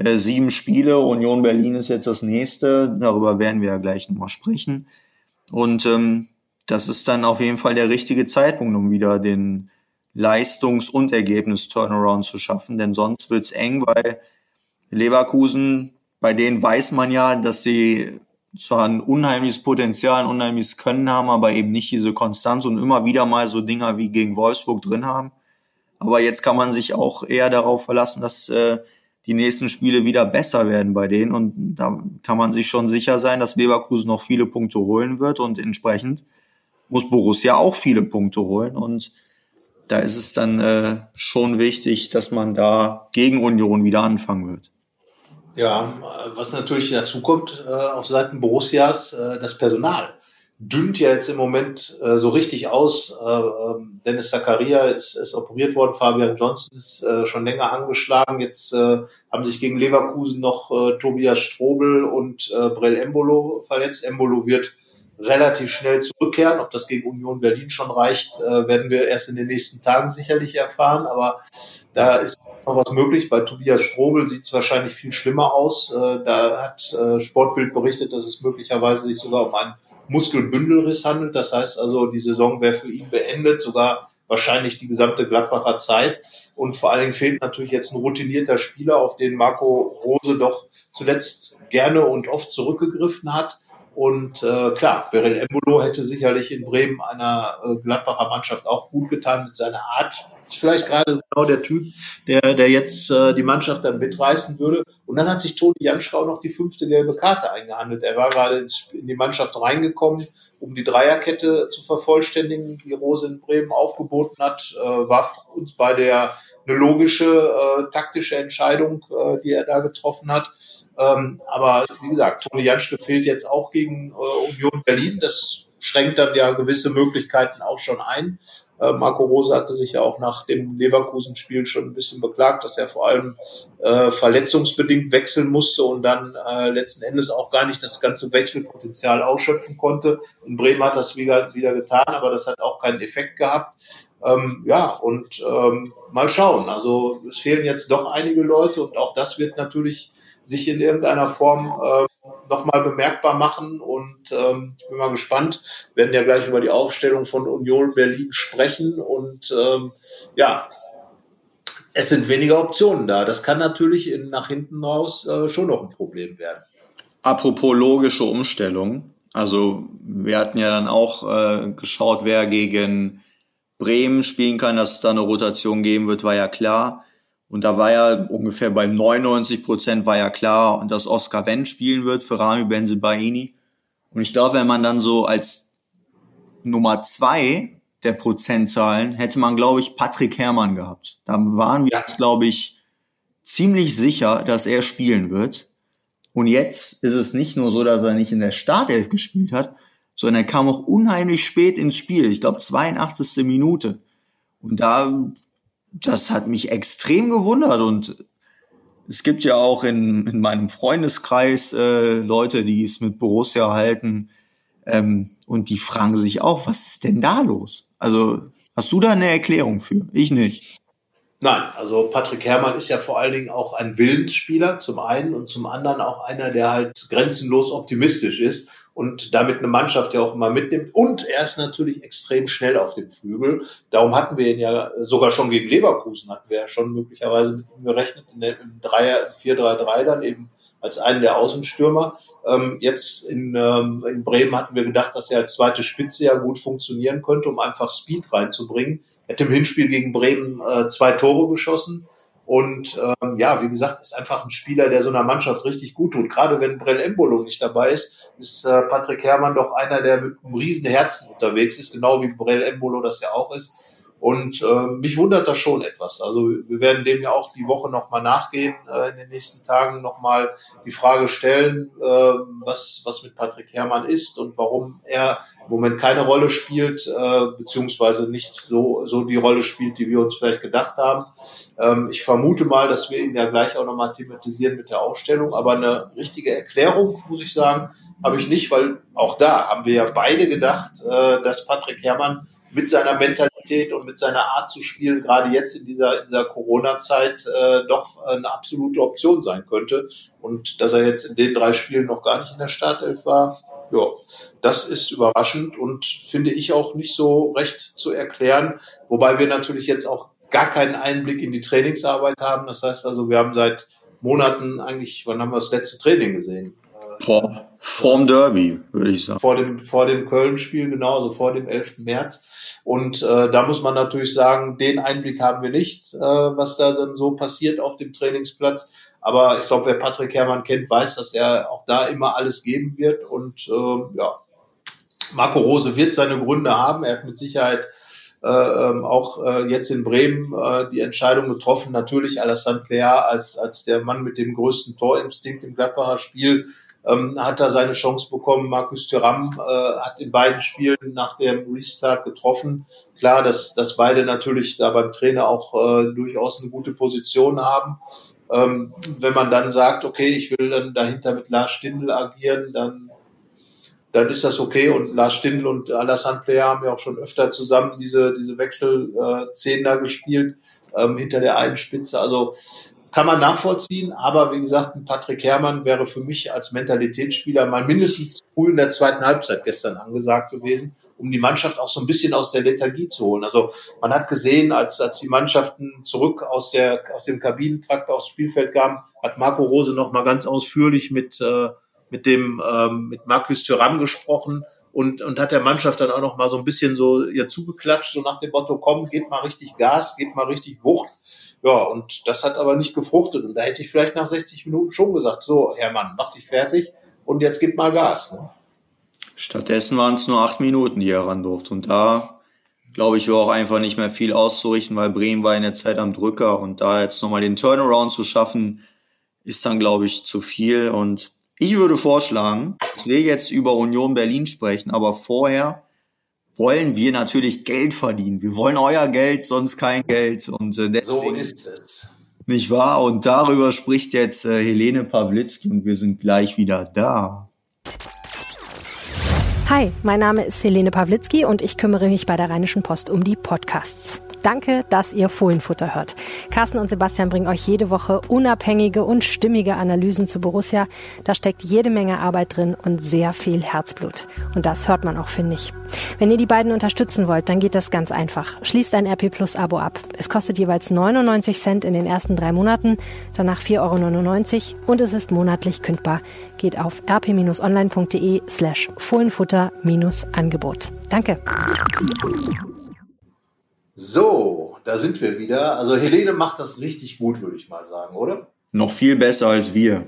äh, sieben Spiele. Union Berlin ist jetzt das nächste. Darüber werden wir ja gleich nochmal sprechen. Und ähm, das ist dann auf jeden Fall der richtige Zeitpunkt, um wieder den Leistungs- und Ergebnis-Turnaround zu schaffen. Denn sonst wird's eng, weil Leverkusen, bei denen weiß man ja, dass sie zwar ein unheimliches Potenzial, ein unheimliches Können haben, aber eben nicht diese Konstanz und immer wieder mal so Dinger wie gegen Wolfsburg drin haben. Aber jetzt kann man sich auch eher darauf verlassen, dass äh, die nächsten Spiele wieder besser werden bei denen. Und da kann man sich schon sicher sein, dass Leverkusen noch viele Punkte holen wird und entsprechend muss Borussia auch viele Punkte holen. Und da ist es dann äh, schon wichtig, dass man da gegen Union wieder anfangen wird. Ja, was natürlich dazu kommt äh, auf Seiten Borussias, äh, das Personal dünnt ja jetzt im Moment äh, so richtig aus. Äh, ähm, Dennis Zakaria ist, ist operiert worden, Fabian Johnson ist äh, schon länger angeschlagen. Jetzt äh, haben sich gegen Leverkusen noch äh, Tobias Strobel und äh, Brell Embolo verletzt. Embolo wird relativ schnell zurückkehren. Ob das gegen Union Berlin schon reicht, äh, werden wir erst in den nächsten Tagen sicherlich erfahren. Aber da ist noch was möglich. Bei Tobias Strobel sieht es wahrscheinlich viel schlimmer aus. Äh, da hat äh, Sportbild berichtet, dass es möglicherweise sich sogar um einen Muskelbündelriss handelt. Das heißt also, die Saison wäre für ihn beendet, sogar wahrscheinlich die gesamte Gladbacher Zeit. Und vor allen Dingen fehlt natürlich jetzt ein routinierter Spieler, auf den Marco Rose doch zuletzt gerne und oft zurückgegriffen hat. Und äh, klar, Beryl Embolo hätte sicherlich in Bremen einer äh, Gladbacher Mannschaft auch gut getan mit seiner Art. Ist vielleicht gerade genau der Typ, der, der jetzt äh, die Mannschaft dann mitreißen würde. Und dann hat sich Toni Janschkau noch die fünfte gelbe Karte eingehandelt. Er war gerade ins, in die Mannschaft reingekommen, um die Dreierkette zu vervollständigen, die Rose in Bremen aufgeboten hat. Äh, war uns bei der eine logische äh, taktische Entscheidung, äh, die er da getroffen hat. Ähm, aber wie gesagt, Toni Janschke fehlt jetzt auch gegen äh, Union Berlin. Das schränkt dann ja gewisse Möglichkeiten auch schon ein. Äh, Marco Rose hatte sich ja auch nach dem Leverkusen-Spiel schon ein bisschen beklagt, dass er vor allem äh, verletzungsbedingt wechseln musste und dann äh, letzten Endes auch gar nicht das ganze Wechselpotenzial ausschöpfen konnte. In Bremen hat das wieder, wieder getan, aber das hat auch keinen Effekt gehabt. Ähm, ja, und ähm, mal schauen. Also es fehlen jetzt doch einige Leute und auch das wird natürlich sich in irgendeiner Form äh, nochmal bemerkbar machen. Und ähm, ich bin mal gespannt. Wir werden ja gleich über die Aufstellung von Union Berlin sprechen. Und ähm, ja, es sind weniger Optionen da. Das kann natürlich in, nach hinten raus äh, schon noch ein Problem werden. Apropos logische Umstellung. Also wir hatten ja dann auch äh, geschaut, wer gegen Bremen spielen kann, dass es da eine Rotation geben wird, war ja klar. Und da war ja ungefähr bei 99 Prozent war ja klar, dass Oscar Wendt spielen wird für Rami Benzebaini. Und ich glaube, wenn man dann so als Nummer zwei der Prozentzahlen hätte man, glaube ich, Patrick Herrmann gehabt. Da waren wir uns, glaube ich, ziemlich sicher, dass er spielen wird. Und jetzt ist es nicht nur so, dass er nicht in der Startelf gespielt hat, sondern er kam auch unheimlich spät ins Spiel. Ich glaube, 82. Minute. Und da das hat mich extrem gewundert und es gibt ja auch in, in meinem Freundeskreis äh, Leute, die es mit Borussia halten ähm, und die fragen sich auch, was ist denn da los? Also hast du da eine Erklärung für? Ich nicht. Nein, also Patrick Herrmann ist ja vor allen Dingen auch ein Willensspieler zum einen und zum anderen auch einer, der halt grenzenlos optimistisch ist und damit eine Mannschaft ja auch immer mitnimmt. Und er ist natürlich extrem schnell auf dem Flügel. Darum hatten wir ihn ja sogar schon gegen Leverkusen, hatten wir ja schon möglicherweise mit ihm gerechnet, in der, im 4-3-3 dann eben als einen der Außenstürmer. Ähm, jetzt in, ähm, in Bremen hatten wir gedacht, dass er als zweite Spitze ja gut funktionieren könnte, um einfach Speed reinzubringen. Er hat im Hinspiel gegen Bremen äh, zwei Tore geschossen. Und ähm, ja, wie gesagt, ist einfach ein Spieler, der so einer Mannschaft richtig gut tut. Gerade wenn Brell Embolo nicht dabei ist, ist äh, Patrick Herrmann doch einer, der mit einem riesen Herzen unterwegs ist, genau wie Brell Embolo das ja auch ist. Und äh, mich wundert das schon etwas. Also wir werden dem ja auch die Woche nochmal nachgehen, äh, in den nächsten Tagen nochmal die Frage stellen, äh, was, was mit Patrick Herrmann ist und warum er im Moment keine Rolle spielt, äh, beziehungsweise nicht so, so die Rolle spielt, die wir uns vielleicht gedacht haben. Ähm, ich vermute mal, dass wir ihn ja gleich auch nochmal thematisieren mit der Aufstellung, aber eine richtige Erklärung, muss ich sagen, habe ich nicht, weil auch da haben wir ja beide gedacht, äh, dass Patrick Herrmann mit seiner Mentalität und mit seiner Art zu spielen, gerade jetzt in dieser, in dieser Corona-Zeit, äh, doch eine absolute Option sein könnte. Und dass er jetzt in den drei Spielen noch gar nicht in der Startelf war, ja, das ist überraschend und finde ich auch nicht so recht zu erklären. Wobei wir natürlich jetzt auch gar keinen Einblick in die Trainingsarbeit haben. Das heißt also, wir haben seit Monaten eigentlich, wann haben wir das letzte Training gesehen? Vor, vorm Derby, würde ich sagen. Vor dem, vor dem Köln-Spiel, genau, also vor dem 11. März. Und äh, da muss man natürlich sagen, den Einblick haben wir nicht, äh, was da dann so passiert auf dem Trainingsplatz. Aber ich glaube, wer Patrick Herrmann kennt, weiß, dass er auch da immer alles geben wird. Und äh, ja, Marco Rose wird seine Gründe haben. Er hat mit Sicherheit äh, ähm, auch äh, jetzt in Bremen äh, die Entscheidung getroffen, natürlich Alassane Plea als, als der Mann mit dem größten Torinstinkt im Gladbacher Spiel ähm, hat er seine Chance bekommen. Markus Thuram äh, hat in beiden Spielen nach dem Restart getroffen. Klar, dass, dass beide natürlich da beim Trainer auch äh, durchaus eine gute Position haben. Ähm, wenn man dann sagt, okay, ich will dann dahinter mit Lars Stindl agieren, dann dann ist das okay. Und Lars Stindl und Alassane Player haben ja auch schon öfter zusammen diese, diese Wechselszenen da gespielt, ähm, hinter der einen Spitze. Also kann man nachvollziehen, aber wie gesagt, ein Patrick Herrmann wäre für mich als Mentalitätsspieler mal mindestens früh in der zweiten Halbzeit gestern angesagt gewesen, um die Mannschaft auch so ein bisschen aus der Lethargie zu holen. Also man hat gesehen, als, als die Mannschaften zurück aus, der, aus dem Kabinentrakt aufs Spielfeld kamen, hat Marco Rose noch mal ganz ausführlich mit, äh, mit dem ähm, mit Markus Thuram gesprochen und, und hat der Mannschaft dann auch noch mal so ein bisschen so ihr zugeklatscht, so nach dem Motto, komm, geht mal richtig Gas, geht mal richtig Wucht ja, und das hat aber nicht gefruchtet. Und da hätte ich vielleicht nach 60 Minuten schon gesagt, so, Hermann, mach dich fertig und jetzt gib mal Gas. Ne? Stattdessen waren es nur acht Minuten, die er ran durfte. Und da, glaube ich, war auch einfach nicht mehr viel auszurichten, weil Bremen war in der Zeit am Drücker. Und da jetzt nochmal den Turnaround zu schaffen, ist dann, glaube ich, zu viel. Und ich würde vorschlagen, dass wir jetzt über Union Berlin sprechen, aber vorher wollen wir natürlich Geld verdienen. Wir wollen euer Geld, sonst kein Geld. Und äh, so ist es. Nicht wahr? Und darüber spricht jetzt äh, Helene Pawlitzki und wir sind gleich wieder da. Hi, mein Name ist Helene Pawlitzki und ich kümmere mich bei der Rheinischen Post um die Podcasts. Danke, dass ihr Fohlenfutter hört. Carsten und Sebastian bringen euch jede Woche unabhängige und stimmige Analysen zu Borussia. Da steckt jede Menge Arbeit drin und sehr viel Herzblut. Und das hört man auch, finde ich. Wenn ihr die beiden unterstützen wollt, dann geht das ganz einfach. Schließt ein RP Plus Abo ab. Es kostet jeweils 99 Cent in den ersten drei Monaten, danach 4,99 Euro und es ist monatlich kündbar. Geht auf rp-online.de slash Fohlenfutter-Angebot. Danke. So, da sind wir wieder. Also Helene macht das richtig gut, würde ich mal sagen, oder? Noch viel besser als wir.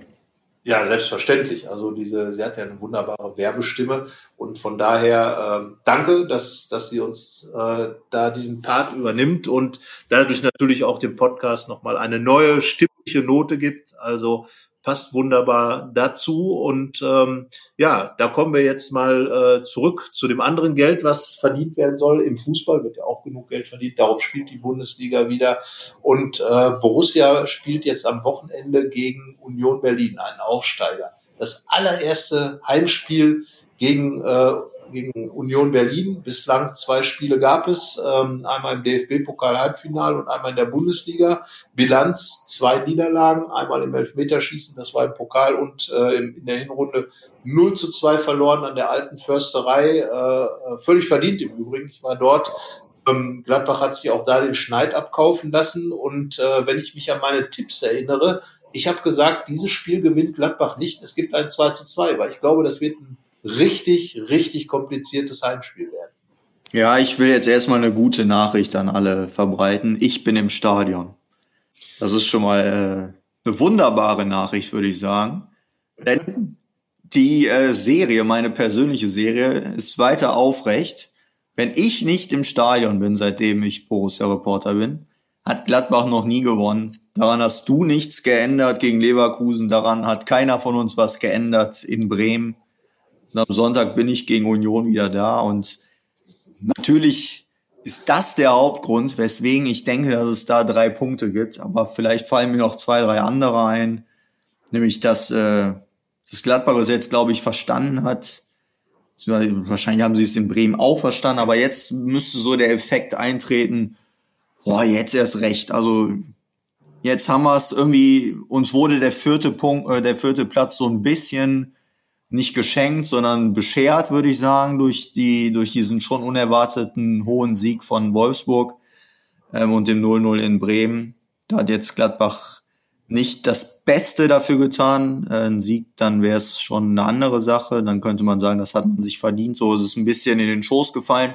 Ja, selbstverständlich. Also diese, sie hat ja eine wunderbare Werbestimme und von daher äh, danke, dass, dass sie uns äh, da diesen Part übernimmt und dadurch natürlich auch dem Podcast nochmal eine neue stimmliche Note gibt. Also passt wunderbar dazu. Und ähm, ja, da kommen wir jetzt mal äh, zurück zu dem anderen Geld, was verdient werden soll. Im Fußball wird ja auch genug Geld verdient. Darum spielt die Bundesliga wieder. Und äh, Borussia spielt jetzt am Wochenende gegen Union Berlin, einen Aufsteiger. Das allererste Heimspiel gegen äh, gegen Union Berlin. Bislang zwei Spiele gab es, ähm, einmal im DFB-Pokal-Halbfinale und einmal in der Bundesliga. Bilanz zwei Niederlagen, einmal im Elfmeterschießen, das war im Pokal und äh, in der Hinrunde 0 zu 2 verloren an der alten Försterei. Äh, völlig verdient im Übrigen. Ich war dort. Ähm, Gladbach hat sich auch da den Schneid abkaufen lassen und äh, wenn ich mich an meine Tipps erinnere, ich habe gesagt, dieses Spiel gewinnt Gladbach nicht. Es gibt ein 2 zu 2, weil ich glaube, das wird ein richtig, richtig kompliziertes Heimspiel werden. Ja, ich will jetzt erstmal eine gute Nachricht an alle verbreiten. Ich bin im Stadion. Das ist schon mal äh, eine wunderbare Nachricht, würde ich sagen. Denn die äh, Serie, meine persönliche Serie, ist weiter aufrecht. Wenn ich nicht im Stadion bin, seitdem ich Borussia-Reporter bin, hat Gladbach noch nie gewonnen. Daran hast du nichts geändert gegen Leverkusen. Daran hat keiner von uns was geändert in Bremen. Und am Sonntag bin ich gegen Union wieder da und natürlich ist das der Hauptgrund, weswegen ich denke, dass es da drei Punkte gibt. Aber vielleicht fallen mir noch zwei, drei andere ein. Nämlich, dass äh, das Gladbach es jetzt, glaube ich, verstanden hat. Wahrscheinlich haben sie es in Bremen auch verstanden, aber jetzt müsste so der Effekt eintreten. Boah, jetzt erst recht. Also jetzt haben wir es irgendwie, uns wurde der vierte Punkt, äh, der vierte Platz so ein bisschen nicht geschenkt, sondern beschert, würde ich sagen, durch die, durch diesen schon unerwarteten hohen Sieg von Wolfsburg ähm, und dem 0-0 in Bremen. Da hat jetzt Gladbach nicht das Beste dafür getan. Äh, ein Sieg, dann wäre es schon eine andere Sache. Dann könnte man sagen, das hat man sich verdient. So ist es ein bisschen in den Schoß gefallen.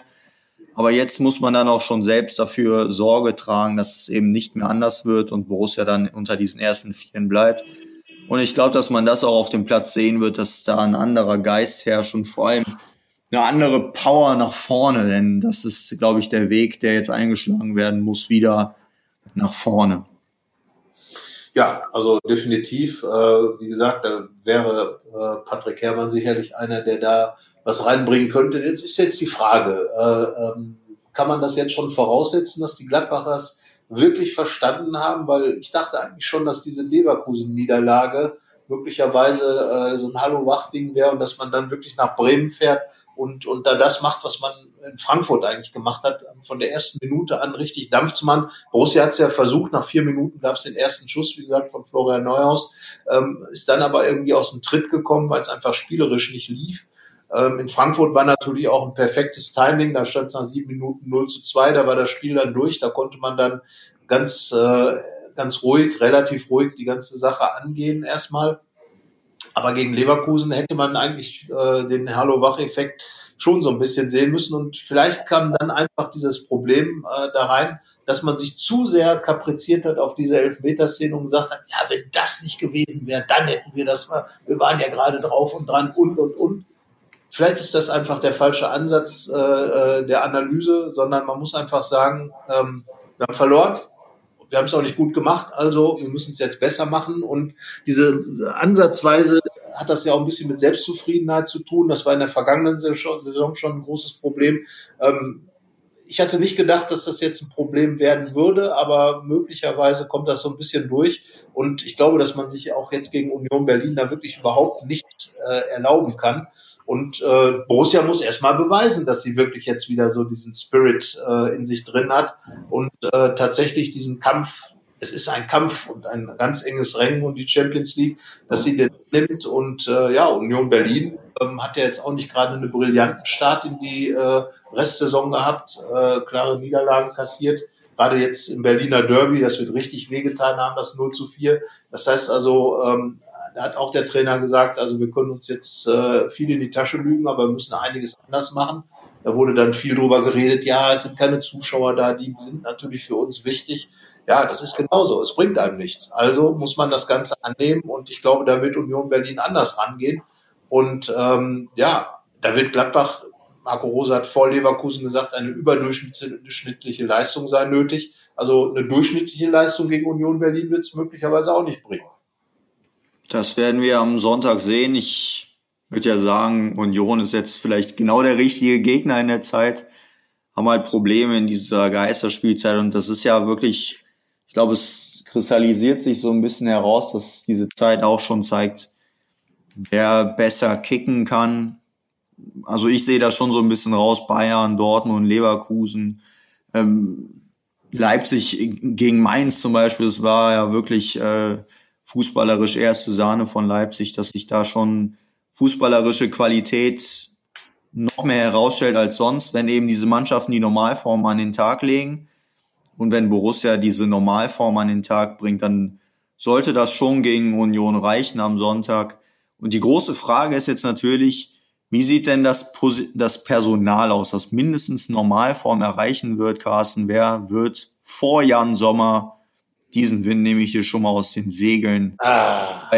Aber jetzt muss man dann auch schon selbst dafür Sorge tragen, dass es eben nicht mehr anders wird und Borussia dann unter diesen ersten Vieren bleibt. Und ich glaube, dass man das auch auf dem Platz sehen wird, dass da ein anderer Geist herrscht und vor allem eine andere Power nach vorne, denn das ist, glaube ich, der Weg, der jetzt eingeschlagen werden muss, wieder nach vorne. Ja, also definitiv, äh, wie gesagt, da wäre äh, Patrick Herrmann sicherlich einer, der da was reinbringen könnte. Jetzt ist jetzt die Frage, äh, ähm, kann man das jetzt schon voraussetzen, dass die Gladbachers wirklich verstanden haben, weil ich dachte eigentlich schon, dass diese Leverkusen-Niederlage möglicherweise äh, so ein Hallo-Wach-Ding wäre und dass man dann wirklich nach Bremen fährt und, und da das macht, was man in Frankfurt eigentlich gemacht hat, von der ersten Minute an richtig Dampf zu machen. Borussia hat es ja versucht, nach vier Minuten gab es den ersten Schuss, wie gesagt, von Florian Neuhaus, ähm, ist dann aber irgendwie aus dem Tritt gekommen, weil es einfach spielerisch nicht lief. Ähm, in Frankfurt war natürlich auch ein perfektes Timing, da stand es nach sieben Minuten 0 zu 2, da war das Spiel dann durch, da konnte man dann ganz, äh, ganz ruhig, relativ ruhig die ganze Sache angehen erstmal. Aber gegen Leverkusen hätte man eigentlich äh, den Hallo-Wach-Effekt schon so ein bisschen sehen müssen. Und vielleicht kam dann einfach dieses Problem äh, da rein, dass man sich zu sehr kapriziert hat auf diese Elfmeterszene und gesagt hat, ja, wenn das nicht gewesen wäre, dann hätten wir das mal, wir waren ja gerade drauf und dran und, und, und. Vielleicht ist das einfach der falsche Ansatz äh, äh der Analyse, sondern man muss einfach sagen, ähm, wir haben verloren, wir haben es auch nicht gut gemacht, also wir müssen es jetzt besser machen. Und diese Ansatzweise hat das ja auch ein bisschen mit Selbstzufriedenheit zu tun. Das war in der vergangenen Saison schon ein großes Problem. Ähm, ich hatte nicht gedacht, dass das jetzt ein Problem werden würde, aber möglicherweise kommt das so ein bisschen durch. Und ich glaube, dass man sich auch jetzt gegen Union Berlin da wirklich überhaupt nichts äh, erlauben kann. Und äh, Borussia muss erstmal beweisen, dass sie wirklich jetzt wieder so diesen Spirit äh, in sich drin hat und äh, tatsächlich diesen Kampf, es ist ein Kampf und ein ganz enges Rennen um die Champions League, dass sie den nimmt. Und äh, ja, Union Berlin ähm, hat ja jetzt auch nicht gerade einen brillanten Start in die äh, Restsaison gehabt, äh, klare Niederlagen kassiert. Gerade jetzt im Berliner Derby, das wird richtig wehgetan haben, das 0 zu 4. Das heißt also, ähm, hat auch der Trainer gesagt, also wir können uns jetzt äh, viel in die Tasche lügen, aber wir müssen einiges anders machen. Da wurde dann viel drüber geredet, ja, es sind keine Zuschauer da, die sind natürlich für uns wichtig. Ja, das ist genauso. Es bringt einem nichts. Also muss man das Ganze annehmen und ich glaube, da wird Union Berlin anders rangehen. Und ähm, ja, da wird Gladbach, Marco Rosa hat vor Leverkusen gesagt, eine überdurchschnittliche Leistung sei nötig. Also eine durchschnittliche Leistung gegen Union Berlin wird es möglicherweise auch nicht bringen. Das werden wir am Sonntag sehen. Ich würde ja sagen, Union ist jetzt vielleicht genau der richtige Gegner in der Zeit. Haben halt Probleme in dieser Geisterspielzeit und das ist ja wirklich, ich glaube, es kristallisiert sich so ein bisschen heraus, dass diese Zeit auch schon zeigt, wer besser kicken kann. Also ich sehe da schon so ein bisschen raus, Bayern, Dortmund, Leverkusen, ähm, Leipzig gegen Mainz zum Beispiel, es war ja wirklich äh, fußballerisch erste Sahne von Leipzig, dass sich da schon fußballerische Qualität noch mehr herausstellt als sonst, wenn eben diese Mannschaften die Normalform an den Tag legen. Und wenn Borussia diese Normalform an den Tag bringt, dann sollte das schon gegen Union reichen am Sonntag. Und die große Frage ist jetzt natürlich, wie sieht denn das, das Personal aus, das mindestens Normalform erreichen wird, Carsten? Wer wird vor Jan Sommer diesen Wind nehme ich hier schon mal aus den Segeln. Ah.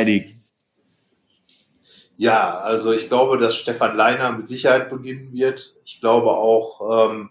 Ja, also ich glaube, dass Stefan Leiner mit Sicherheit beginnen wird. Ich glaube auch, ähm,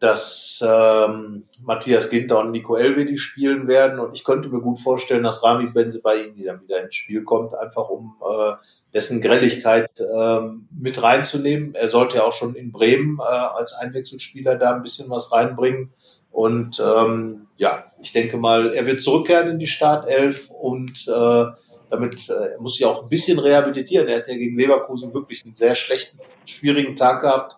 dass ähm, Matthias Ginter und Nico Elvedi spielen werden. Und ich könnte mir gut vorstellen, dass Rami Benzebaini dann wieder ins Spiel kommt, einfach um äh, dessen Grelligkeit ähm, mit reinzunehmen. Er sollte ja auch schon in Bremen äh, als Einwechselspieler da ein bisschen was reinbringen. Und ähm, ja, ich denke mal, er wird zurückkehren in die Startelf und äh, damit äh, muss sich auch ein bisschen rehabilitieren. Er hat ja gegen Leverkusen wirklich einen sehr schlechten, schwierigen Tag gehabt.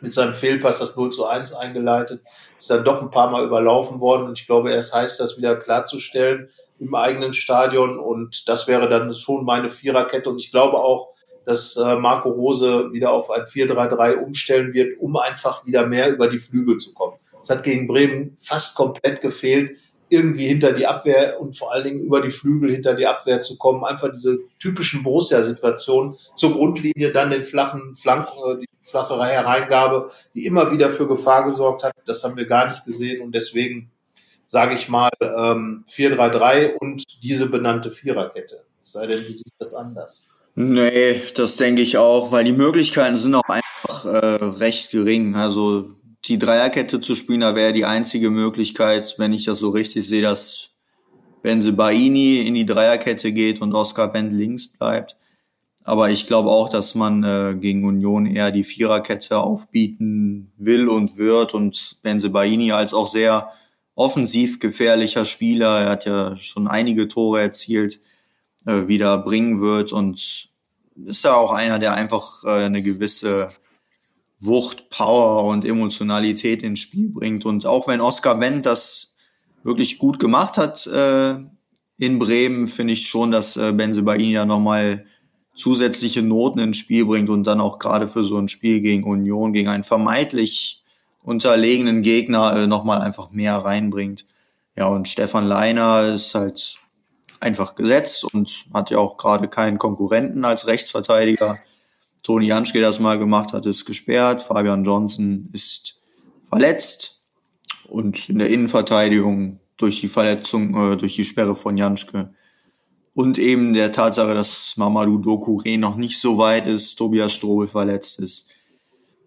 Mit seinem Fehlpass das 0 zu 1 eingeleitet, ist dann doch ein paar Mal überlaufen worden und ich glaube, es heißt, das wieder klarzustellen im eigenen Stadion und das wäre dann schon meine Viererkette und ich glaube auch, dass äh, Marco Rose wieder auf ein 4-3-3 umstellen wird, um einfach wieder mehr über die Flügel zu kommen. Es hat gegen Bremen fast komplett gefehlt, irgendwie hinter die Abwehr und vor allen Dingen über die Flügel hinter die Abwehr zu kommen. Einfach diese typischen Borussia-Situationen zur Grundlinie, dann den flachen Flanken, äh, die flache Hereingabe, die immer wieder für Gefahr gesorgt hat. Das haben wir gar nicht gesehen und deswegen sage ich mal ähm, 4-3-3 und diese benannte Viererkette. Es sei denn, du siehst das anders. Nee, das denke ich auch, weil die Möglichkeiten sind auch einfach äh, recht gering. Also die Dreierkette zu spielen, da wäre die einzige Möglichkeit, wenn ich das so richtig sehe, dass Benzebaini in die Dreierkette geht und Oscar Wendt links bleibt. Aber ich glaube auch, dass man äh, gegen Union eher die Viererkette aufbieten will und wird und Benzebaini als auch sehr offensiv gefährlicher Spieler, er hat ja schon einige Tore erzielt, äh, wieder bringen wird und ist ja auch einer, der einfach äh, eine gewisse Wucht, Power und Emotionalität ins Spiel bringt. Und auch wenn Oscar Wendt das wirklich gut gemacht hat äh, in Bremen, finde ich schon, dass äh, Benzebaini ja nochmal zusätzliche Noten ins Spiel bringt und dann auch gerade für so ein Spiel gegen Union, gegen einen vermeintlich unterlegenen Gegner äh, nochmal einfach mehr reinbringt. Ja, und Stefan Leiner ist halt einfach gesetzt und hat ja auch gerade keinen Konkurrenten als Rechtsverteidiger. Toni Janschke das mal gemacht hat, ist gesperrt. Fabian Johnson ist verletzt. Und in der Innenverteidigung durch die Verletzung, äh, durch die Sperre von Janschke und eben der Tatsache, dass Mamadou Dokure noch nicht so weit ist, Tobias Strobel verletzt ist.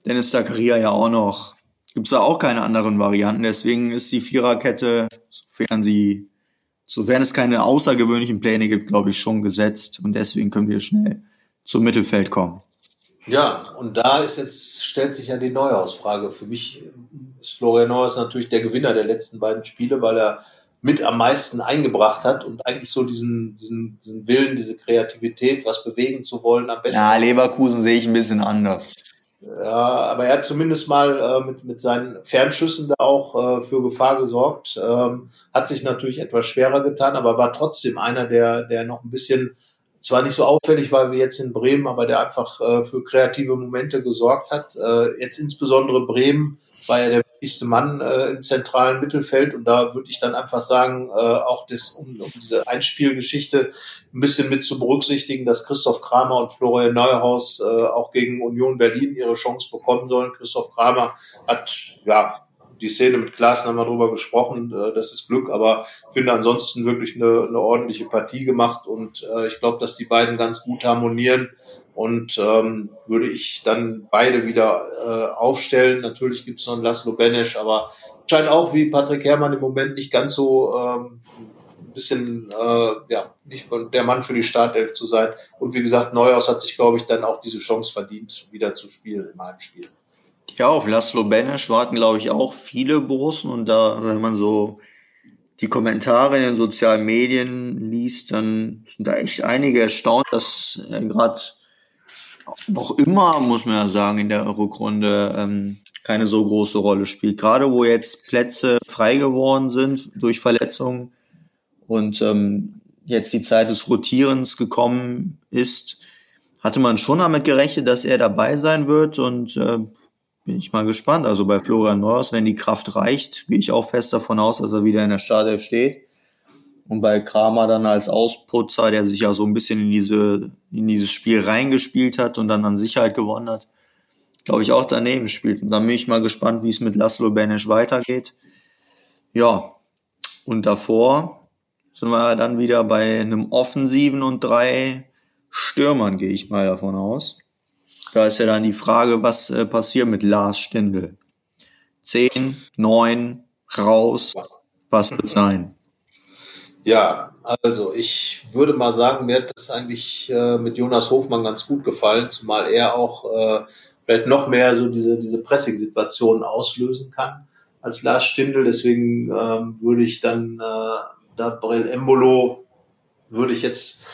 Dennis Zakaria ja auch noch. Gibt es da auch keine anderen Varianten. Deswegen ist die Viererkette, sofern sie, sofern es keine außergewöhnlichen Pläne gibt, glaube ich, schon gesetzt. Und deswegen können wir schnell zum Mittelfeld kommen. Ja, und da ist jetzt, stellt sich ja die Neuhausfrage. Für mich ist Florian Neuhaus natürlich der Gewinner der letzten beiden Spiele, weil er mit am meisten eingebracht hat und eigentlich so diesen, diesen, diesen Willen, diese Kreativität, was bewegen zu wollen, am besten. Ja, Leverkusen sehe ich ein bisschen anders. Ja, aber er hat zumindest mal äh, mit, mit seinen Fernschüssen da auch äh, für Gefahr gesorgt. Ähm, hat sich natürlich etwas schwerer getan, aber war trotzdem einer, der, der noch ein bisschen zwar nicht so auffällig war wie jetzt in Bremen, aber der einfach äh, für kreative Momente gesorgt hat. Äh, jetzt insbesondere Bremen war ja der wichtigste Mann äh, im zentralen Mittelfeld und da würde ich dann einfach sagen, äh, auch das, um, um diese Einspielgeschichte ein bisschen mit zu berücksichtigen, dass Christoph Kramer und Florian Neuhaus äh, auch gegen Union Berlin ihre Chance bekommen sollen. Christoph Kramer hat ja die Szene mit Klaassen haben wir drüber gesprochen, äh, das ist Glück, aber finde ansonsten wirklich eine, eine ordentliche Partie gemacht und äh, ich glaube, dass die beiden ganz gut harmonieren und ähm, würde ich dann beide wieder äh, aufstellen. Natürlich gibt es noch einen Laszlo Benesch, aber scheint auch wie Patrick Herrmann im Moment nicht ganz so ähm, bisschen äh, ja nicht der Mann für die Startelf zu sein. Und wie gesagt, Neuhaus hat sich, glaube ich, dann auch diese Chance verdient, wieder zu spielen in einem Spiel. Ja, auf Laszlo Benesch warten, glaube ich, auch viele Borussen. Und da, wenn man so die Kommentare in den sozialen Medien liest, dann sind da echt einige erstaunt, dass er gerade noch immer, muss man ja sagen, in der Rückrunde ähm, keine so große Rolle spielt. Gerade wo jetzt Plätze frei geworden sind durch Verletzungen und ähm, jetzt die Zeit des Rotierens gekommen ist, hatte man schon damit gerechnet, dass er dabei sein wird und äh, bin ich mal gespannt. Also bei Florian Neuhaus, wenn die Kraft reicht, gehe ich auch fest davon aus, dass er wieder in der Startelf steht. Und bei Kramer dann als Ausputzer, der sich ja so ein bisschen in diese, in dieses Spiel reingespielt hat und dann an Sicherheit gewonnen hat, glaube ich auch daneben spielt. Und dann bin ich mal gespannt, wie es mit Laszlo Benesch weitergeht. Ja. Und davor sind wir dann wieder bei einem Offensiven und drei Stürmern, gehe ich mal davon aus. Da ist ja dann die Frage, was äh, passiert mit Lars Stindl? Zehn, neun, raus, was wird sein? Ja, also ich würde mal sagen, mir hat das eigentlich äh, mit Jonas Hofmann ganz gut gefallen, zumal er auch äh, vielleicht noch mehr so diese, diese Pressing-Situationen auslösen kann als Lars Stindl. Deswegen ähm, würde ich dann äh, da Brell Embolo würde ich jetzt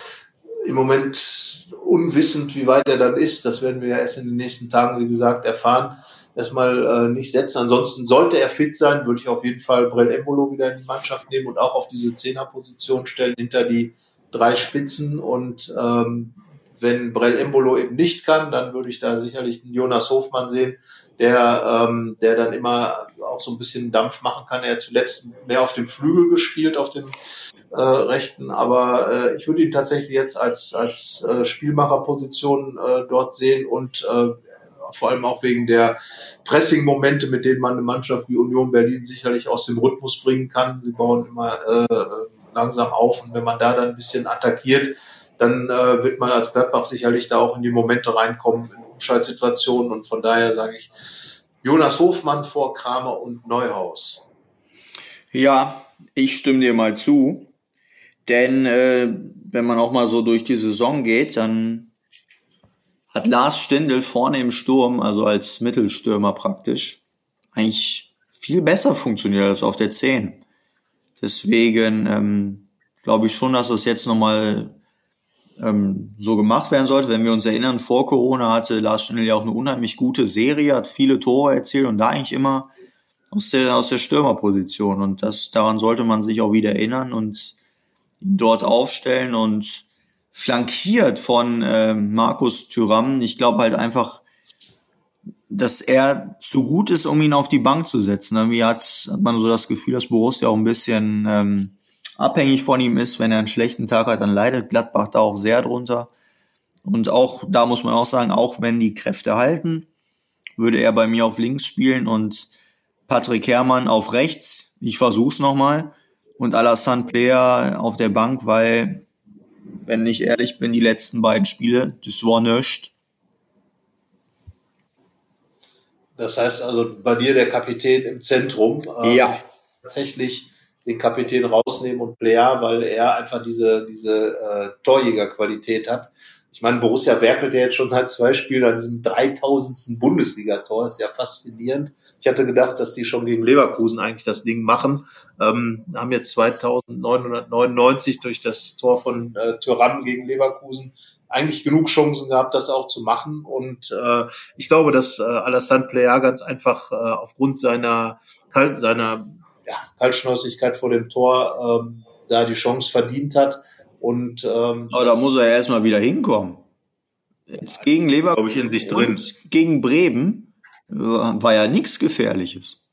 im Moment unwissend, wie weit er dann ist. Das werden wir ja erst in den nächsten Tagen, wie gesagt, erfahren. Erstmal äh, nicht setzen. Ansonsten sollte er fit sein, würde ich auf jeden Fall Brell Embolo wieder in die Mannschaft nehmen und auch auf diese Zehnerposition stellen hinter die drei Spitzen. Und ähm, wenn Brell Embolo eben nicht kann, dann würde ich da sicherlich den Jonas Hofmann sehen, der, ähm, der dann immer auch so ein bisschen Dampf machen kann. Er hat zuletzt mehr auf dem Flügel gespielt, auf dem äh, rechten, aber äh, ich würde ihn tatsächlich jetzt als, als äh, Spielmacherposition äh, dort sehen und äh, vor allem auch wegen der Pressing-Momente, mit denen man eine Mannschaft wie Union Berlin sicherlich aus dem Rhythmus bringen kann. Sie bauen immer äh, langsam auf und wenn man da dann ein bisschen attackiert, dann äh, wird man als Gladbach sicherlich da auch in die Momente reinkommen, in Umschaltsituationen. Und von daher sage ich Jonas Hofmann vor Kramer und Neuhaus. Ja, ich stimme dir mal zu. Denn äh, wenn man auch mal so durch die Saison geht, dann hat Lars Stindl vorne im Sturm, also als Mittelstürmer praktisch, eigentlich viel besser funktioniert als auf der 10. Deswegen ähm, glaube ich schon, dass das jetzt nochmal ähm, so gemacht werden sollte. Wenn wir uns erinnern, vor Corona hatte Lars Stindl ja auch eine unheimlich gute Serie, hat viele Tore erzielt und da eigentlich immer aus der, aus der Stürmerposition. Und das, daran sollte man sich auch wieder erinnern und ihn dort aufstellen und flankiert von äh, Markus Thüram. Ich glaube halt einfach, dass er zu gut ist, um ihn auf die Bank zu setzen. Irgendwie hat, hat man so das Gefühl, dass Borussia auch ein bisschen ähm, abhängig von ihm ist. Wenn er einen schlechten Tag hat, dann leidet Gladbach da auch sehr drunter. Und auch da muss man auch sagen, auch wenn die Kräfte halten, würde er bei mir auf links spielen und Patrick Herrmann auf rechts. Ich versuch's nochmal. Und Alassane Player auf der Bank, weil, wenn ich ehrlich bin, die letzten beiden Spiele, das war nichts. Das heißt also bei dir der Kapitän im Zentrum. Ähm, ja. Tatsächlich den Kapitän rausnehmen und Player, weil er einfach diese, diese äh, Torjägerqualität hat. Ich meine, Borussia werkelt ja jetzt schon seit zwei Spielen an diesem 3000. Bundesligator. Ist ja faszinierend. Ich hatte gedacht, dass die schon gegen Leverkusen eigentlich das Ding machen. Ähm, haben jetzt 2999 durch das Tor von äh, Thuram gegen Leverkusen eigentlich genug Chancen gehabt, das auch zu machen. Und äh, ich glaube, dass äh, Alassane Player ganz einfach äh, aufgrund seiner, seiner ja, Kaltschnäuzigkeit vor dem Tor ähm, da die Chance verdient hat. Und ähm, Aber da muss er ja erstmal wieder hinkommen. Jetzt gegen Leverkusen ich, in sich drin. gegen Bremen war ja nichts Gefährliches.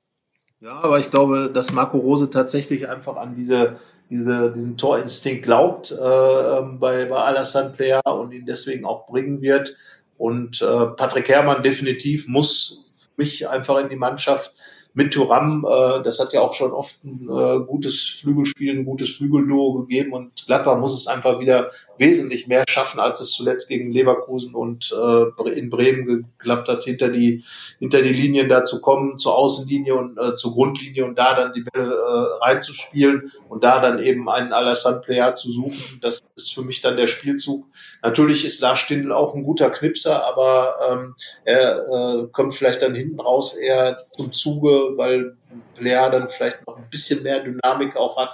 Ja, aber ich glaube, dass Marco Rose tatsächlich einfach an diese, diese, diesen Torinstinkt glaubt äh, ähm, bei, bei Alassane Player und ihn deswegen auch bringen wird. Und äh, Patrick Herrmann definitiv muss für mich einfach in die Mannschaft mit Thuram, äh, das hat ja auch schon oft ein äh, gutes Flügelspiel, ein gutes Flügelduo gegeben und Gladbach muss es einfach wieder wesentlich mehr schaffen, als es zuletzt gegen Leverkusen und äh, in Bremen geklappt hat, hinter die, hinter die Linien da zu kommen, zur Außenlinie und äh, zur Grundlinie und da dann die Bälle äh, reinzuspielen und da dann eben einen Alassane Player zu suchen. Das ist für mich dann der Spielzug. Natürlich ist Lars Stindl auch ein guter Knipser, aber ähm, er äh, kommt vielleicht dann hinten raus eher zum Zuge, weil Player dann vielleicht noch ein bisschen mehr Dynamik auch hat.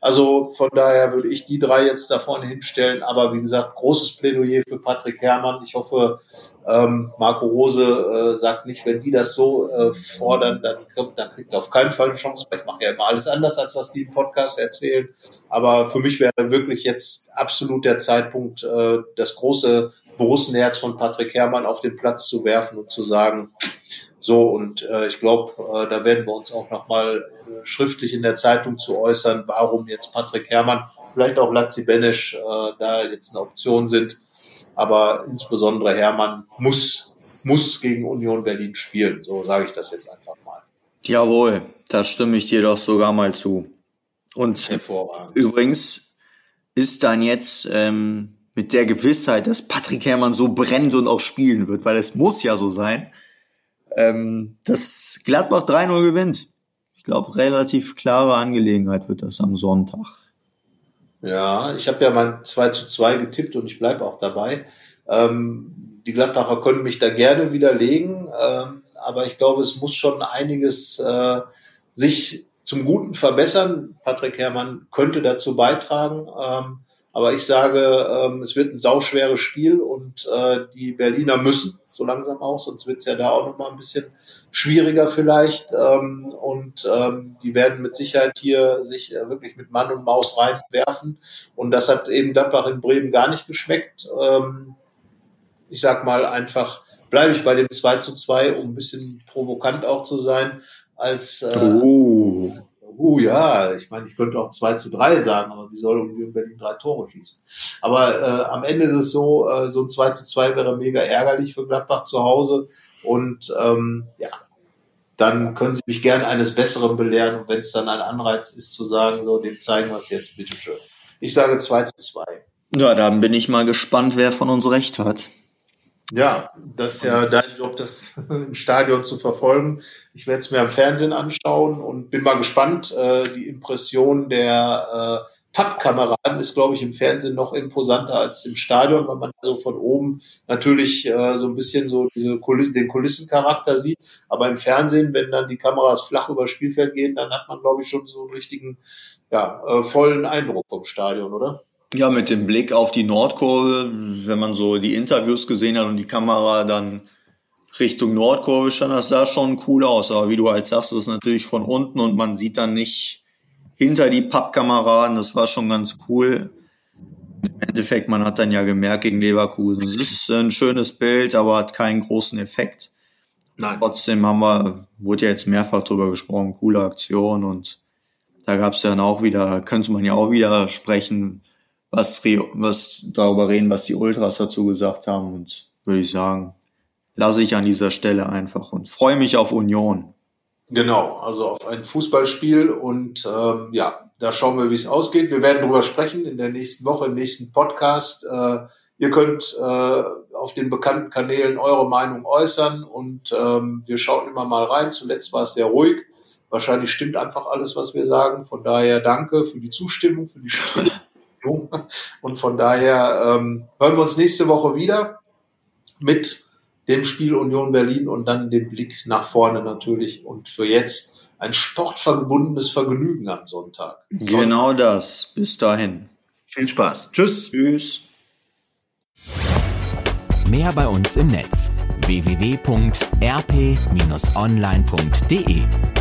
Also von daher würde ich die drei jetzt da vorne hinstellen. Aber wie gesagt, großes Plädoyer für Patrick Herrmann. Ich hoffe, ähm, Marco Rose äh, sagt nicht, wenn die das so äh, fordern, dann, dann kriegt er auf keinen Fall eine Chance. Ich mache ja immer alles anders, als was die im Podcast erzählen. Aber für mich wäre wirklich jetzt absolut der Zeitpunkt, äh, das große Borussenherz von Patrick Herrmann auf den Platz zu werfen und zu sagen, so, und äh, ich glaube, äh, da werden wir uns auch nochmal äh, schriftlich in der Zeitung zu äußern, warum jetzt Patrick Herrmann, vielleicht auch Lazzi Benesch äh, da jetzt eine Option sind. Aber insbesondere Herrmann muss, muss gegen Union Berlin spielen. So sage ich das jetzt einfach mal. Jawohl, da stimme ich dir doch sogar mal zu. Und übrigens ist dann jetzt ähm, mit der Gewissheit, dass Patrick Herrmann so brennt und auch spielen wird, weil es muss ja so sein, ähm, dass Gladbach 3-0 gewinnt. Ich glaube, relativ klare Angelegenheit wird das am Sonntag. Ja, ich habe ja mein 2 zu 2 getippt und ich bleibe auch dabei. Ähm, die Gladbacher können mich da gerne widerlegen, ähm, aber ich glaube, es muss schon einiges äh, sich zum Guten verbessern. Patrick Herrmann könnte dazu beitragen. Ähm, aber ich sage, ähm, es wird ein sauschweres Spiel und äh, die Berliner müssen so langsam auch, sonst wird es ja da auch noch mal ein bisschen schwieriger vielleicht. Ähm, und ähm, die werden mit Sicherheit hier sich äh, wirklich mit Mann und Maus reinwerfen. Und das hat eben Gladbach in Bremen gar nicht geschmeckt. Ähm, ich sag mal einfach, bleibe ich bei dem 2 zu 2, um ein bisschen provokant auch zu sein, als äh, oh uh ja, ich meine, ich könnte auch 2 zu 3 sagen, aber wie soll Union Berlin drei Tore schießen? Aber äh, am Ende ist es so, äh, so ein 2 zu 2 wäre mega ärgerlich für Gladbach zu Hause. Und ähm, ja, dann können Sie mich gern eines Besseren belehren. Und wenn es dann ein Anreiz ist zu sagen, so, dem zeigen wir es jetzt, bitteschön. Ich sage 2 zu 2. Ja, dann bin ich mal gespannt, wer von uns recht hat. Ja, das ist ja dein Job, das im Stadion zu verfolgen. Ich werde es mir am Fernsehen anschauen und bin mal gespannt. Äh, die Impression der äh, Pappkameraden ist, glaube ich, im Fernsehen noch imposanter als im Stadion, weil man so von oben natürlich äh, so ein bisschen so diese Kulissen, den Kulissencharakter sieht. Aber im Fernsehen, wenn dann die Kameras flach über das Spielfeld gehen, dann hat man, glaube ich, schon so einen richtigen, ja, äh, vollen Eindruck vom Stadion, oder? Ja, mit dem Blick auf die Nordkurve, wenn man so die Interviews gesehen hat und die Kamera dann Richtung Nordkurve stand, das sah schon cool aus. Aber wie du halt sagst, das ist natürlich von unten und man sieht dann nicht hinter die Pappkameraden. Das war schon ganz cool. Im Endeffekt, man hat dann ja gemerkt gegen Leverkusen, es ist ein schönes Bild, aber hat keinen großen Effekt. Nein. Trotzdem haben wir, wurde ja jetzt mehrfach drüber gesprochen, coole Aktion und da gab es dann auch wieder, könnte man ja auch wieder sprechen, was, was darüber reden, was die Ultras dazu gesagt haben und würde ich sagen, lasse ich an dieser Stelle einfach und freue mich auf Union. Genau, also auf ein Fußballspiel und ähm, ja, da schauen wir, wie es ausgeht. Wir werden darüber sprechen in der nächsten Woche, im nächsten Podcast. Äh, ihr könnt äh, auf den bekannten Kanälen eure Meinung äußern und ähm, wir schauen immer mal rein. Zuletzt war es sehr ruhig. Wahrscheinlich stimmt einfach alles, was wir sagen. Von daher danke für die Zustimmung, für die Stimme. Und von daher ähm, hören wir uns nächste Woche wieder mit dem Spiel Union Berlin und dann den Blick nach vorne natürlich und für jetzt ein sportverbundenes Vergnügen am Sonntag. Genau das. Bis dahin. Viel Spaß. Tschüss. Tschüss. Mehr bei uns im Netz www.rp-online.de